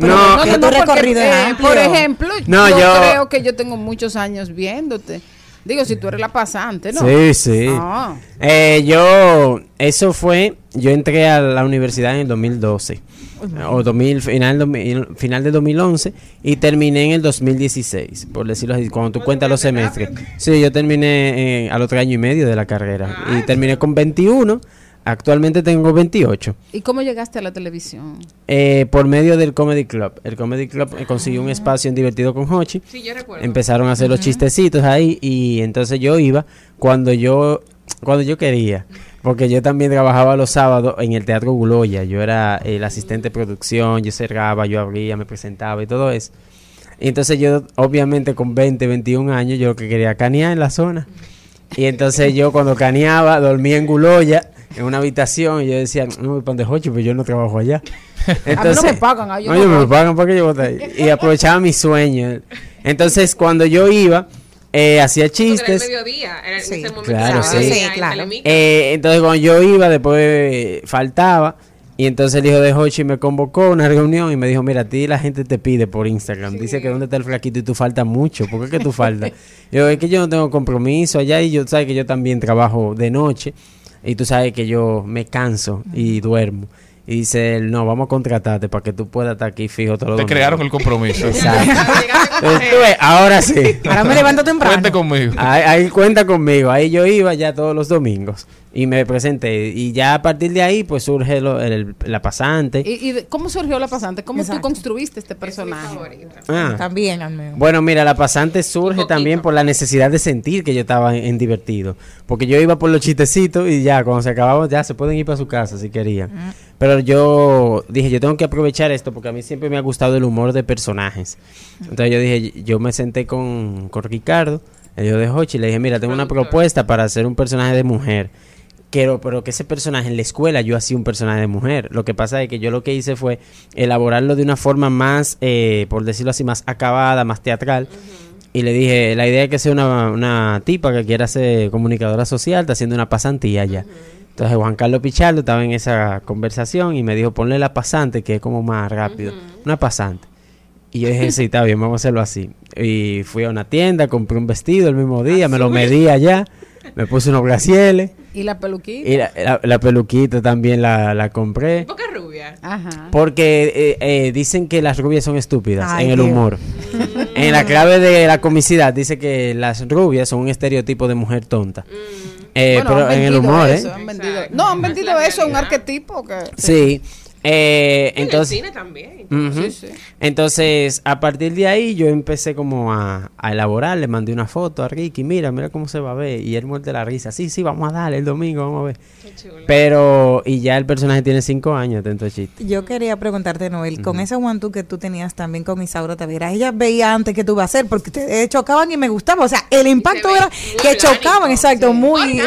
Pero no, no, no, tu porque, eh, amplio. por ejemplo, No, yo, yo- creo que yo tengo muchos años viéndote. Digo, si tú eres la pasante, ¿no? Sí, sí. Ah. Eh, yo, eso fue, yo entré a la universidad en el 2012, o 2000, final, 2000, final de 2011, y terminé en el 2016, por decirlo así, cuando tú cuentas los semestres. Sí, yo terminé eh, al otro año y medio de la carrera, y terminé con 21, actualmente tengo 28. ¿Y cómo llegaste a la televisión? Eh, por medio del Comedy Club. El Comedy Club eh, consiguió un espacio en Divertido con Hochi. Sí, yo recuerdo. Empezaron a hacer los chistecitos ahí y entonces yo iba cuando yo cuando yo quería, porque yo también trabajaba los sábados en el Teatro Guloya. Yo era el asistente de producción, yo cerraba, yo abría, me presentaba y todo eso. Y entonces yo, obviamente con 20, 21 años, yo lo que quería canear en la zona. Y entonces yo cuando caneaba, dormía en Guloya, en una habitación, y yo decía, no voy para donde Hochi, pero yo no trabajo allá. no me pagan, ah, yo no, no yo me pagan porque yo voy a ahí. Y aprovechaba mi sueño. Entonces cuando yo iba, eh, hacía Porque era el chistes. mediodía, era en ese momento Claro, sí. Sí, claro. Eh, entonces cuando yo iba, después faltaba. Y entonces el hijo de Hochi me convocó a una reunión y me dijo, mira, a ti la gente te pide por Instagram. Dice que dónde está el flaquito y tú faltas mucho. ¿Por qué que tú faltas? yo, es que yo no tengo compromiso allá y yo sabes que yo también trabajo de noche. Y tú sabes que yo me canso y duermo. Y dice él, no, vamos a contratarte para que tú puedas estar aquí fijo todos los Te domingos". crearon el compromiso. Exacto. Entonces, tú ves, ahora sí. Ahora me levanto temprano. Cuente conmigo. Ahí, ahí cuenta conmigo. Ahí yo iba ya todos los domingos y me presenté. Y ya a partir de ahí, pues surge lo- el- la pasante. ¿Y, y cómo surgió la pasante? ¿Cómo Exacto. tú construiste este personaje? Ah. También, al menos. Bueno, mira, la pasante surge también por la necesidad de sentir que yo estaba en, en divertido. Porque yo iba por los chistecitos y ya, cuando se acababa, ya se pueden ir para su casa si querían. Pero yo dije, yo tengo que aprovechar esto porque a mí siempre me ha gustado el humor de personajes. Entonces yo dije, yo me senté con, con Ricardo, el hijo de Hochi, y le dije, mira, tengo una propuesta para hacer un personaje de mujer. Quiero, pero que ese personaje en la escuela yo hacía un personaje de mujer. Lo que pasa es que yo lo que hice fue elaborarlo de una forma más, eh, por decirlo así, más acabada, más teatral. Y le dije, la idea es que sea una, una tipa que quiera ser comunicadora social, está haciendo una pasantía ya. Entonces Juan Carlos Pichardo estaba en esa conversación y me dijo, ponle la pasante, que es como más rápido. Una pasante. Y yo dije, sí, está bien, vamos a hacerlo así. Y fui a una tienda, compré un vestido el mismo día, me lo medí allá, me puse unos bracieles. ¿Y la peluquita? Y la, la- la peluquita también la, la compré. Boca rubia. Ajá. Porque eh, eh, dicen que las rubias son estúpidas Ay, en el Dios. humor. en la clave de la comicidad dice que las rubias son un estereotipo de mujer tonta. Eh, Bueno, pero en el humor, eso, ¿eh? han vendido- No, han vendido eso, un arquetipo que... Sí. Eh, En entonces, el cine también. Ujú. Sí, sí. Entonces, a partir de ahí, yo empecé como a, a elaborar. Le mandé una foto a Ricky. Mira, mira cómo se va a ver. Y él muerde la risa. Sí, sí, vamos a darle el domingo, vamos a ver. Pero, y ya el personaje tiene cinco años, atento chiste. Yo quería preguntarte, Noel, con ese one two que tú tenías también con Isaura Tavera, ella veía antes que tú ibas a hacer, porque ustedes chocaban y me gustaba. O sea, el impacto era que chocaban, exacto, muy.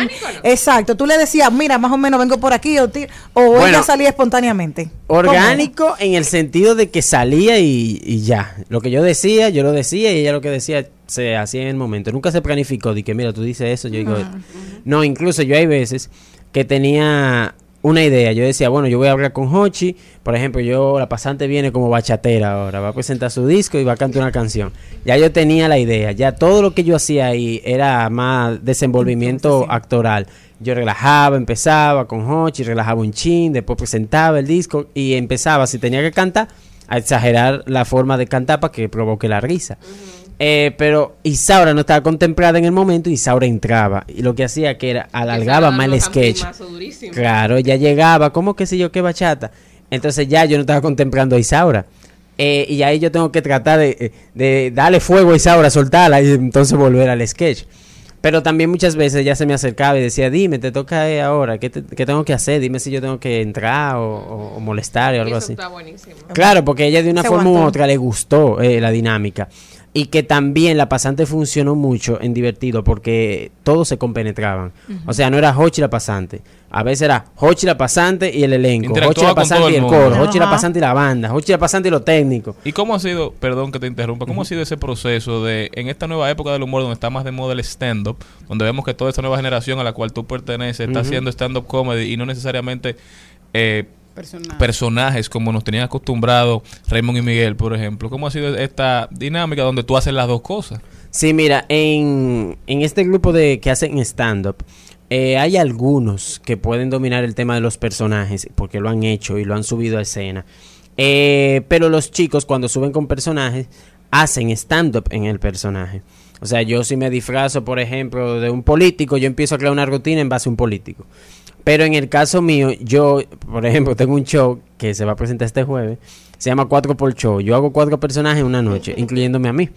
Exacto. Tú le decías, mira, más o menos vengo por aquí, o, o Bueno. ella salía espontáneamente. Orgánico en el sentido de que salía y, y ya. Lo que yo decía, yo lo decía y ella lo que decía se hacía en el momento. Nunca se planificó de que, mira, tú dices eso, yo digo... esto. No, incluso yo hay veces que tenía una idea. Yo decía, bueno, yo voy a hablar con Hochi. Por ejemplo, yo, la pasante viene como bachatera ahora. Va a presentar su disco y va a cantar una canción. Ya yo tenía la idea. Ya todo lo que yo hacía ahí era más desenvolvimiento actoral. Yo relajaba, empezaba con Hochi, relajaba un chin, después presentaba el disco y empezaba, si tenía que cantar, a exagerar la forma de cantar para que provoque la risa. Eh, pero Isaura no estaba contemplada en el momento Isaura entraba. Y lo que hacía que era alargaba más el sketch. Claro, ya llegaba, ¿cómo que si yo qué bachata? Entonces ya yo no estaba contemplando a Isaura. Eh, y ahí yo tengo que tratar de, de darle fuego a Isaura, soltarla y entonces volver al sketch. Pero también muchas veces ya se me acercaba y decía, dime, te toca eh, ahora, ¿qué, te- qué tengo que hacer? Dime si yo tengo que entrar o, o- o molestar o algo Eso así. está buenísimo. Claro, porque ella de una Se forma u otra le gustó eh, la dinámica. Y que también la pasante funcionó mucho en divertido porque todos se compenetraban. O sea, no era Hochi la pasante. A veces era Hochi la pasante y el elenco, Hochi la pasante y el coro, Hochi la pasante y la banda, Hochi la pasante y lo técnico. ¿Y cómo ha sido, perdón que te interrumpa, cómo ha sido ese proceso de, en esta nueva época del humor donde está más de moda el stand-up, donde vemos que toda esta nueva generación a la cual tú perteneces está haciendo stand-up comedy y no necesariamente eh, Personajes. personajes como nos tenían acostumbrados Raymond y Miguel, por ejemplo? ¿Cómo ha sido esta dinámica donde tú haces las dos cosas? Sí, mira, en, en este grupo de que hacen stand-up, eh, hay algunos que pueden dominar el tema de los personajes, porque lo han hecho y lo han subido a escena. Eh, pero los chicos, cuando suben con personajes, hacen stand-up en el personaje. O sea, yo si me disfrazo, por ejemplo, de un político, yo empiezo a crear una rutina en base a un político. Pero en el caso mío, yo, por ejemplo, tengo un show que se va a presentar este jueves, se llama Cuatro por Show. Yo hago cuatro personajes en una noche, incluyéndome a mí.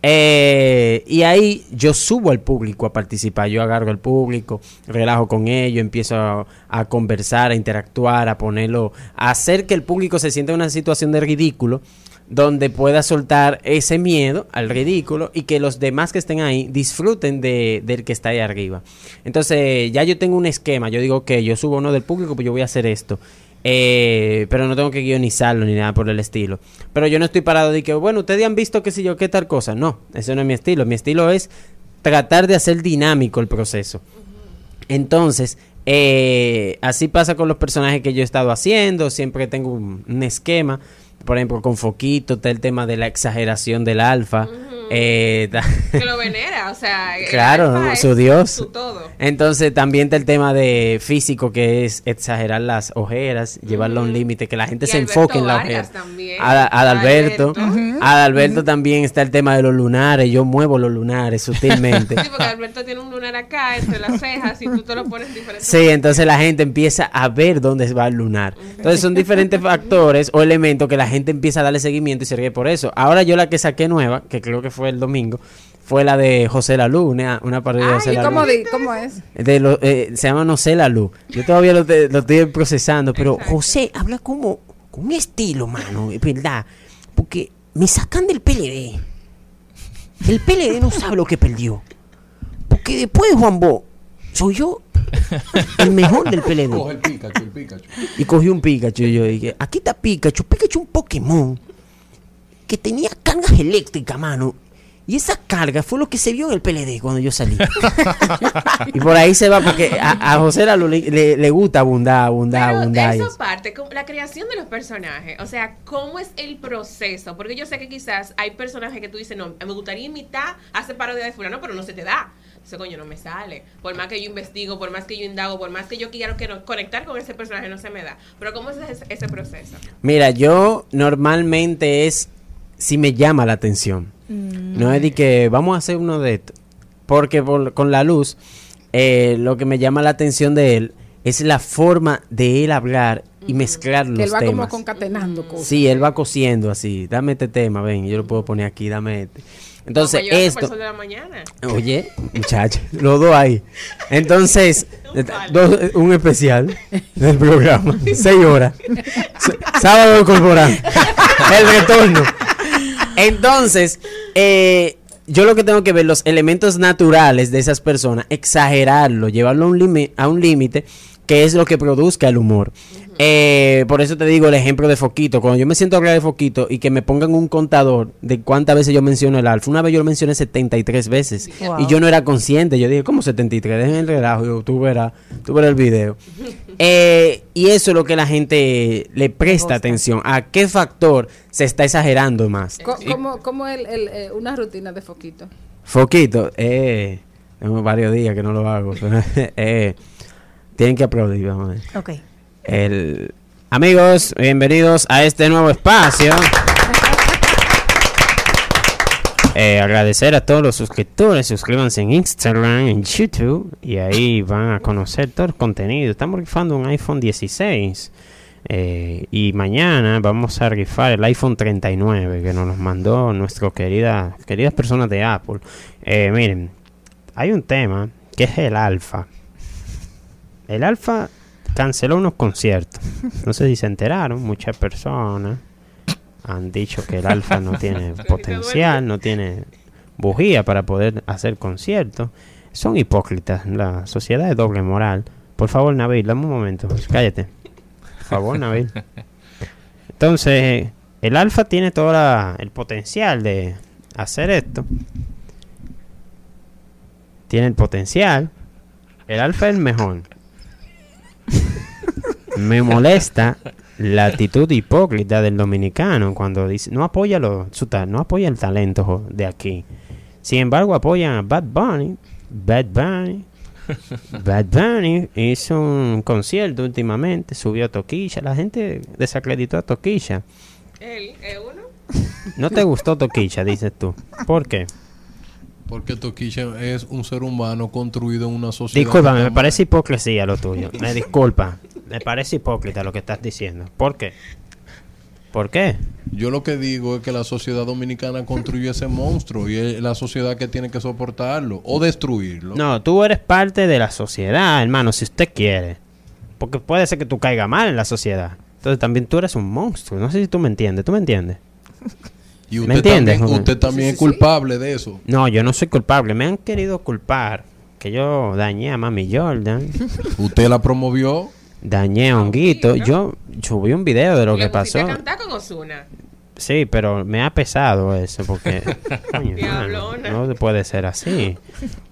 Eh, y ahí yo subo al público a participar, yo agarro al público, relajo con ellos, empiezo a, a conversar, a interactuar, a ponerlo, a hacer que el público se sienta en una situación de ridículo, donde pueda soltar ese miedo al ridículo y que los demás que estén ahí disfruten de, del que está ahí arriba. Entonces ya yo tengo un esquema, yo digo que yo subo uno del público, pues yo voy a hacer esto. Eh, pero no tengo que guionizarlo ni nada por el estilo. Pero yo no estoy parado de que, bueno, ustedes han visto qué sé yo, qué tal cosa. No, eso no es mi estilo. Mi estilo es tratar de hacer dinámico el proceso. Entonces, eh, así pasa con los personajes que yo he estado haciendo. Siempre tengo un esquema. Por ejemplo, con Foquito está el tema de la exageración del alfa. Eh, Que lo venera, o sea. Claro, su Dios. su todo. Entonces también está el tema de físico que es exagerar las ojeras, llevarlo a un límite, que la gente Y se Alberto enfoque en la ojera. también. Ad- Adalberto, Alberto. Adalberto también está el tema de los lunares, yo muevo los lunares sutilmente. Sí, porque Alberto tiene un lunar acá entre las cejas y tú te lo pones diferente. Sí, entonces la gente empieza a ver dónde va el lunar. Entonces son diferentes factores o elementos que la gente empieza a darle seguimiento y se ríe por eso. Ahora yo la que saqué nueva, que creo que fue el domingo, fue la de José La Luz, una, una parodia de José ¿Y La cómo, di- cómo es? De lo- eh, se llama No sé la luz. Yo todavía lo, te- lo estoy procesando, pero José habla como con un estilo, mano, es verdad. Porque me sacan del PLD. El PLD no sabe lo que perdió. Porque después de Juan Bo, soy yo el mejor del PLD. Coge el Pikachu, el Pikachu. Y cogí un Pikachu y yo dije, aquí está Pikachu, Pikachu un Pokémon que tenía cargas eléctricas, mano. Y esa carga fue lo que se vio en el PLD cuando yo salí. y por ahí se va porque a, a José Lalo le, le- le gusta abundar, abundar, Pero abundar. eso parte, la creación de los personajes, o sea, ¿cómo es el proceso? Porque yo sé que quizás hay personajes que tú dices, no, me gustaría imitar, hacer parodia de fulano, pero no se te da. Ese coño no me sale. Por más que yo investigo, por más que yo indago, por más que yo quiero que no- conectar con ese personaje, no se me da. Pero ¿cómo es ese, ese proceso? Mira, yo normalmente es si me llama la atención. No es de que vamos a hacer uno de estos. Porque por- con la luz, eh, lo que me llama la atención de él es la forma de él hablar y mezclar los Que él va como temas. concatenando cosas. Sí, él va cosiendo así. Dame este tema, ven, yo lo puedo poner aquí, dame este. Entonces, por esto. de la mañana. Oye, muchacho, los dos ahí. Entonces, dos- un especial del programa, seis horas. S- Sábado corporal. El retorno. Entonces, eh, yo lo que tengo que ver, los elementos naturales de esas personas, exagerarlo, llevarlo a un limi- a un límite, que es lo que produzca el humor. Eh, por eso te digo el ejemplo de Foquito. Cuando yo me siento a hablar de Foquito y que me pongan un contador de cuántas veces yo menciono el alfa. Una vez yo lo mencioné 73 veces. Wow. Y yo no era consciente. Yo dije, ¿cómo 73? Dejen el relajo. Yo, tú verás, tú verás el video. Eh, y eso es lo que la gente le presta atención. ¿A qué factor se está exagerando más? ¿Cómo, cómo el, el, eh, una rutina de foquito? Foquito, eh, tengo varios días que no lo hago. eh, tienen que aplaudir, vamos a ver. Ok. El, amigos, bienvenidos a este nuevo espacio. Eh, agradecer a todos los suscriptores, suscríbanse en Instagram, en YouTube y ahí van a conocer todo el contenido. Estamos rifando un iPhone 16 eh, y mañana vamos a rifar el iPhone 39 que nos los mandó nuestras queridas queridas personas de Apple. Eh, miren, hay un tema que es el alfa. El alfa canceló unos conciertos. No sé si se enteraron, muchas personas. han dicho que el alfa no tiene potencial, no tiene bujía para poder hacer conciertos. Son hipócritas, la sociedad es doble moral. Por favor, Nabil, dame un momento, cállate. Por favor, Nabil. Entonces, el alfa tiene todo la- el potencial de hacer esto. Tiene el potencial. El alfa es el mejor. Me molesta la actitud hipócrita del dominicano cuando dice no apoya lo, no apoya el talento de aquí. Sin embargo, apoyan a Bad Bunny. Bad Bunny. Bad Bunny hizo un concierto últimamente, subió a Toquilla. La gente desacreditó a Toquilla. Él es uno. No te gustó Toquilla, dices tú. ¿Por qué? Porque Toquilla es un ser humano construido en una sociedad. Discúlpame, que me parece hipocresía lo tuyo. Me disculpa. Me parece hipócrita lo que estás diciendo. ¿Por qué? ¿Por qué? Yo lo que digo es que la sociedad dominicana construye ese monstruo y es la sociedad que tiene que soportarlo o destruirlo. No, tú eres parte de la sociedad, hermano, si usted quiere. Porque puede ser que tú caiga mal en la sociedad. Entonces también tú eres un monstruo. No sé si tú me entiendes. ¿Tú me entiendes? Y ¿Me usted entiendes? también, usted también es culpable de eso. No, yo no soy culpable. Me han querido culpar que yo dañé a Mami Jordan. Usted la promovió. Dañé a Honguito. Yo subí un video de lo que Le pasó. a cantar con Ozuna. Sí, pero me ha pesado eso porque coño, no puede ser así.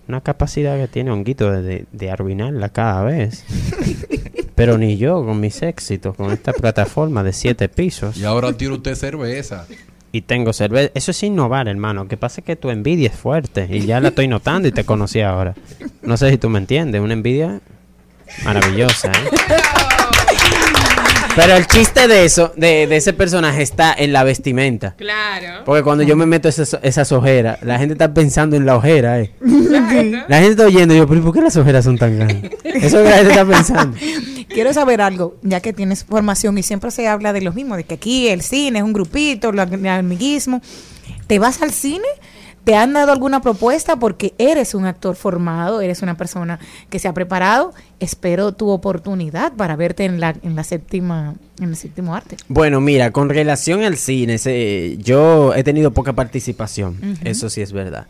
Una capacidad que tiene Honguito de, de, de arruinarla cada vez. Pero ni yo con mis éxitos, con esta plataforma de siete pisos. Y ahora tira usted cerveza. Y tengo cerveza. Eso es innovar, hermano. Que pasa que tu envidia es fuerte. Y ya la estoy notando y te conocí ahora. No sé si tú me entiendes. Una envidia maravillosa, ¿eh? Pero el chiste de eso, de, de ese personaje, está en la vestimenta. Claro. Porque cuando yo me meto esas, esas ojeras, la gente está pensando en la ojera, ¿eh? La gente está oyendo y yo, pero ¿y ¿por qué las ojeras son tan grandes? Eso es lo que la gente está pensando. Quiero saber algo, ya que tienes formación y siempre se habla de lo mismo, de que aquí el cine es un grupito, el amiguismo. ¿Te vas al cine? ¿Te han dado alguna propuesta? Porque eres un actor formado, eres una persona que se ha preparado. Espero tu oportunidad para verte en la, en la séptima, en el séptimo arte. Bueno, mira, con relación al cine, se- yo he tenido poca participación, eso sí es verdad.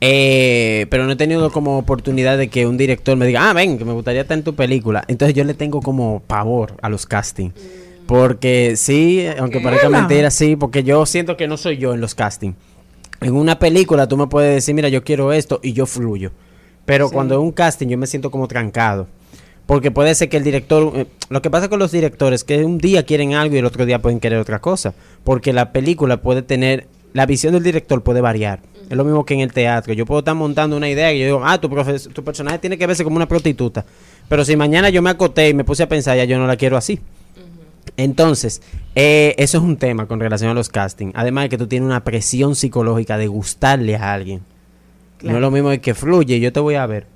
Eh, pero no he tenido como oportunidad de que un director me diga, ah, ven, que me gustaría estar en tu película. Entonces yo le tengo como pavor a los castings. Porque sí, aunque parezca mentira, sí, porque yo siento que no soy yo en los castings. En una película tú me puedes decir, mira, yo quiero esto y yo fluyo. Pero Sí. cuando es un casting yo me siento como trancado. Porque puede ser que el director... eh, lo que pasa con los directores es que un día quieren algo y el otro día pueden querer otra cosa. Porque la película puede tener... La visión del director puede variar. Es lo mismo que en el teatro. Yo puedo estar montando una idea y yo digo, ah, tu, tu personaje tiene que verse como una prostituta. Pero si mañana yo me acoté y me puse a pensar, ya yo no la quiero así. Entonces, eh, eso es un tema con relación a los castings. Además de que tú tienes una presión psicológica de gustarle a alguien. No es lo mismo de que fluye, yo te voy a ver.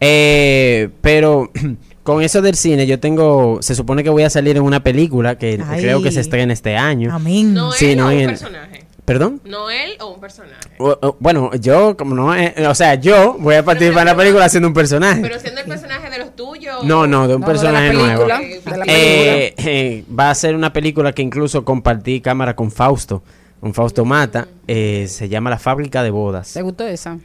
Eh, pero con eso del cine, yo tengo. Se supone que voy a salir en una película que Ay. creo que se estrena este año. Amén. ¿Noel Sí, no o un en- personaje? ¿Perdón? ¿Noel o un personaje? O- o- Bueno, yo, como no. eh, o sea, yo voy a participar en la película haciendo un personaje. Pero siendo el personaje de los tuyos. No, no, de un No, de la personaje nuevo. de Eh, eh, va a ser una película que incluso compartí cámara con Fausto, con Fausto Mata. eh, se llama La Fábrica de Bodas. ¿Te gustó esa?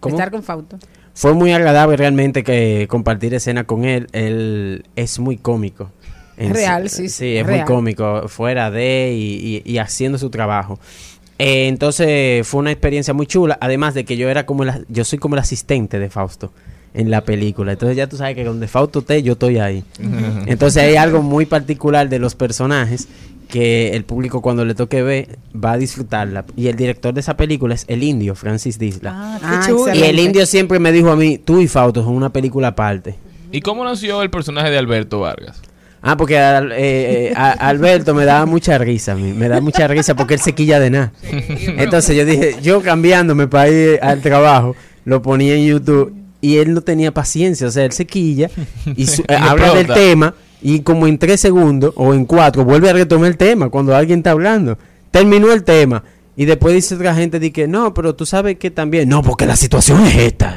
¿Cómo? Estar con Fausto. Fue muy agradable realmente que compartir escena con él. Él es muy cómico. En Real, sí, sí, sí, es real. muy cómico, fuera de y, y- y haciendo su trabajo. Eh, entonces fue una experiencia muy chula, además de que yo era como el, yo soy como el asistente de Fausto en la película. Entonces ya tú sabes que donde Fausto esté, yo estoy ahí. Entonces hay algo muy particular de los personajes que el público cuando le toque ver va a disfrutarla. Y el director de esa película es el indio, Francis Disla. Ah, Ah, y el indio siempre me dijo a mí, tú y Fausto son una película aparte. ¿Y cómo nació el personaje de Alberto Vargas? Ah, porque al- eh, eh, a- Alberto me daba mucha risa a mí, me da mucha risa porque él se quilla de nada. Entonces yo dije, yo cambiándome para ir al trabajo, lo ponía en YouTube y él no tenía paciencia, o sea, él se quilla y su- eh, Y habla del tema y como en tres segundos o en cuatro vuelve a retomar el tema cuando alguien está hablando. Terminó el tema y después dice otra gente di que no, pero tú sabes que también, no, porque la situación es esta.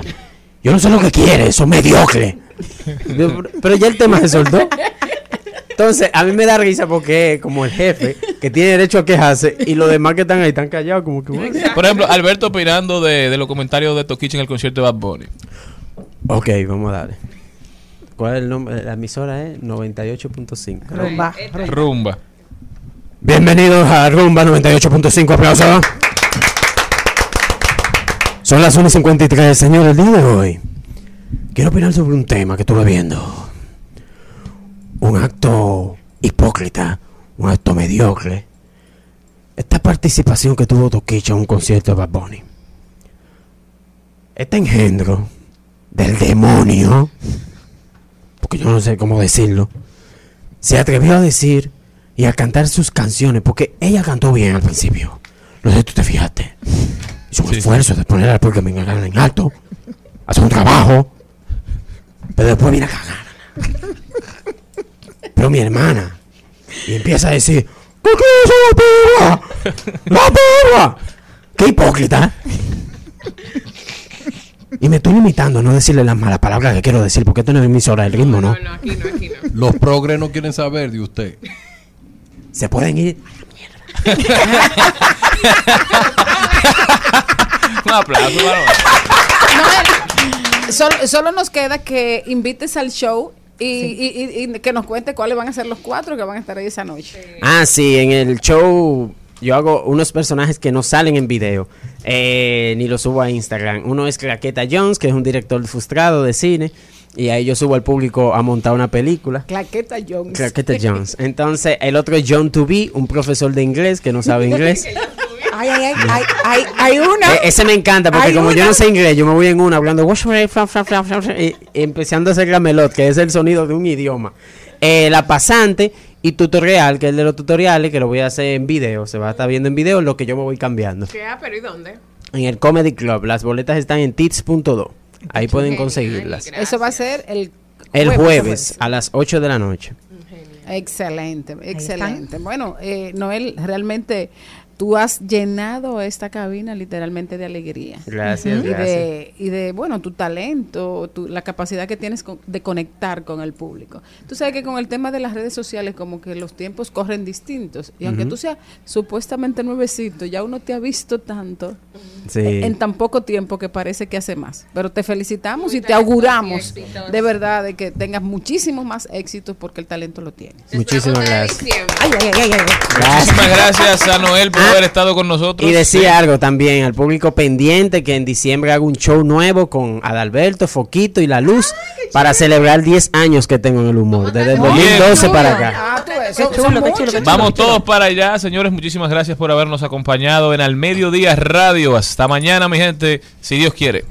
Yo no sé lo que quiere, eso es mediocre. Pero ya el tema se soltó. Entonces, a mí me da risa porque es como el jefe que tiene derecho a quejarse y los demás que están ahí están callados como que bueno. Por ejemplo, Alberto opinando de, de los comentarios de Toquicha en el concierto de Bad Bunny. Ok, vamos a darle. ¿Cuál es el nombre? La emisora es 98.5. Rumba. Rumba. Bienvenidos a Rumba 98.5, aplausos. Son las 1.53, señor, el día de hoy. Quiero opinar sobre un tema que estuve viendo. Un acto hipócrita, un acto mediocre. Esta participación que tuvo Toquicha en un concierto de Bad Bunny. Este engendro del demonio, porque yo no sé cómo decirlo, se atrevió a decir y a cantar sus canciones, porque ella cantó bien al principio. No sé si tú te fijaste. Hizo un esfuerzo de poner al público en en alto, hacer un trabajo, pero después viene a cagar. Pero mi hermana, y empieza a decir, ¿qué es la perra? ¡La perra! ¡Qué hipócrita! Y me estoy limitando a no decirle las malas palabras que quiero decir, porque esto no es emisora del ritmo, ¿no? Los progres no quieren saber de usted. Se pueden ir. Un aplauso, varón. Solo, solo nos queda que invites al show y, y- y- y que nos cuente cuáles van a ser los cuatro que van a estar ahí esa noche. Ah, sí, en el show yo hago unos personajes que no salen en video, eh, ni los subo a Instagram. Uno es Claqueta Jones, que es un director frustrado de cine, y ahí yo subo al público a montar una película. Claqueta Jones. Claqueta Jones. Entonces, el otro es John To Be, un profesor de inglés que no sabe inglés. Ay, ay, ay, ay, ay, hay una. E- ese me encanta porque como yo no sé inglés, yo me voy en una hablando empezando a hacer la melot, que es el sonido de un idioma. Eh, la pasante y tutorial, que es el de los tutoriales, que lo voy a hacer en video, se va a estar viendo en video lo que yo me voy cambiando. ¿Qué? Pero ¿y dónde? En el Comedy Club, las boletas están en tits.do. Ahí pueden conseguirlas. Eso va a ser el El jueves a las 8 de la noche. Excelente, excelente. Bueno, eh, Noel, realmente tú has llenado esta cabina literalmente de alegría. Gracias, y gracias. De, y de, bueno, tu talento, tu- la capacidad que tienes con- de conectar con el público. Tú sabes que con el tema de las redes sociales como que los tiempos corren distintos. Y aunque tú seas supuestamente nuevecito, ya uno te ha visto tanto Sí. eh, en tan poco tiempo que parece que hace más. Pero te felicitamos y te auguramos de verdad de que tengas muchísimos más éxitos porque el talento lo tienes. Muchísimas gracias. Ay, ay, ay, ay, ay. Muchísimas gracias a Noel por haber estado con nosotros. Y decía algo también al público pendiente que en diciembre hago un show nuevo con Adalberto, Foquito y La Luz para celebrar 10 años que tengo en el humor, desde el 2012 para acá. Ah, eso, chulo, chulo, chulo. Vamos todos para allá, señores. Muchísimas gracias por habernos acompañado en Al Mediodía Radio. Hasta mañana, mi gente, si Dios quiere.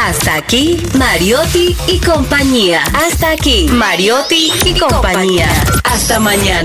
Hasta aquí, Mariotti y compañía. Hasta aquí, Mariotti y compañía. Hasta mañana.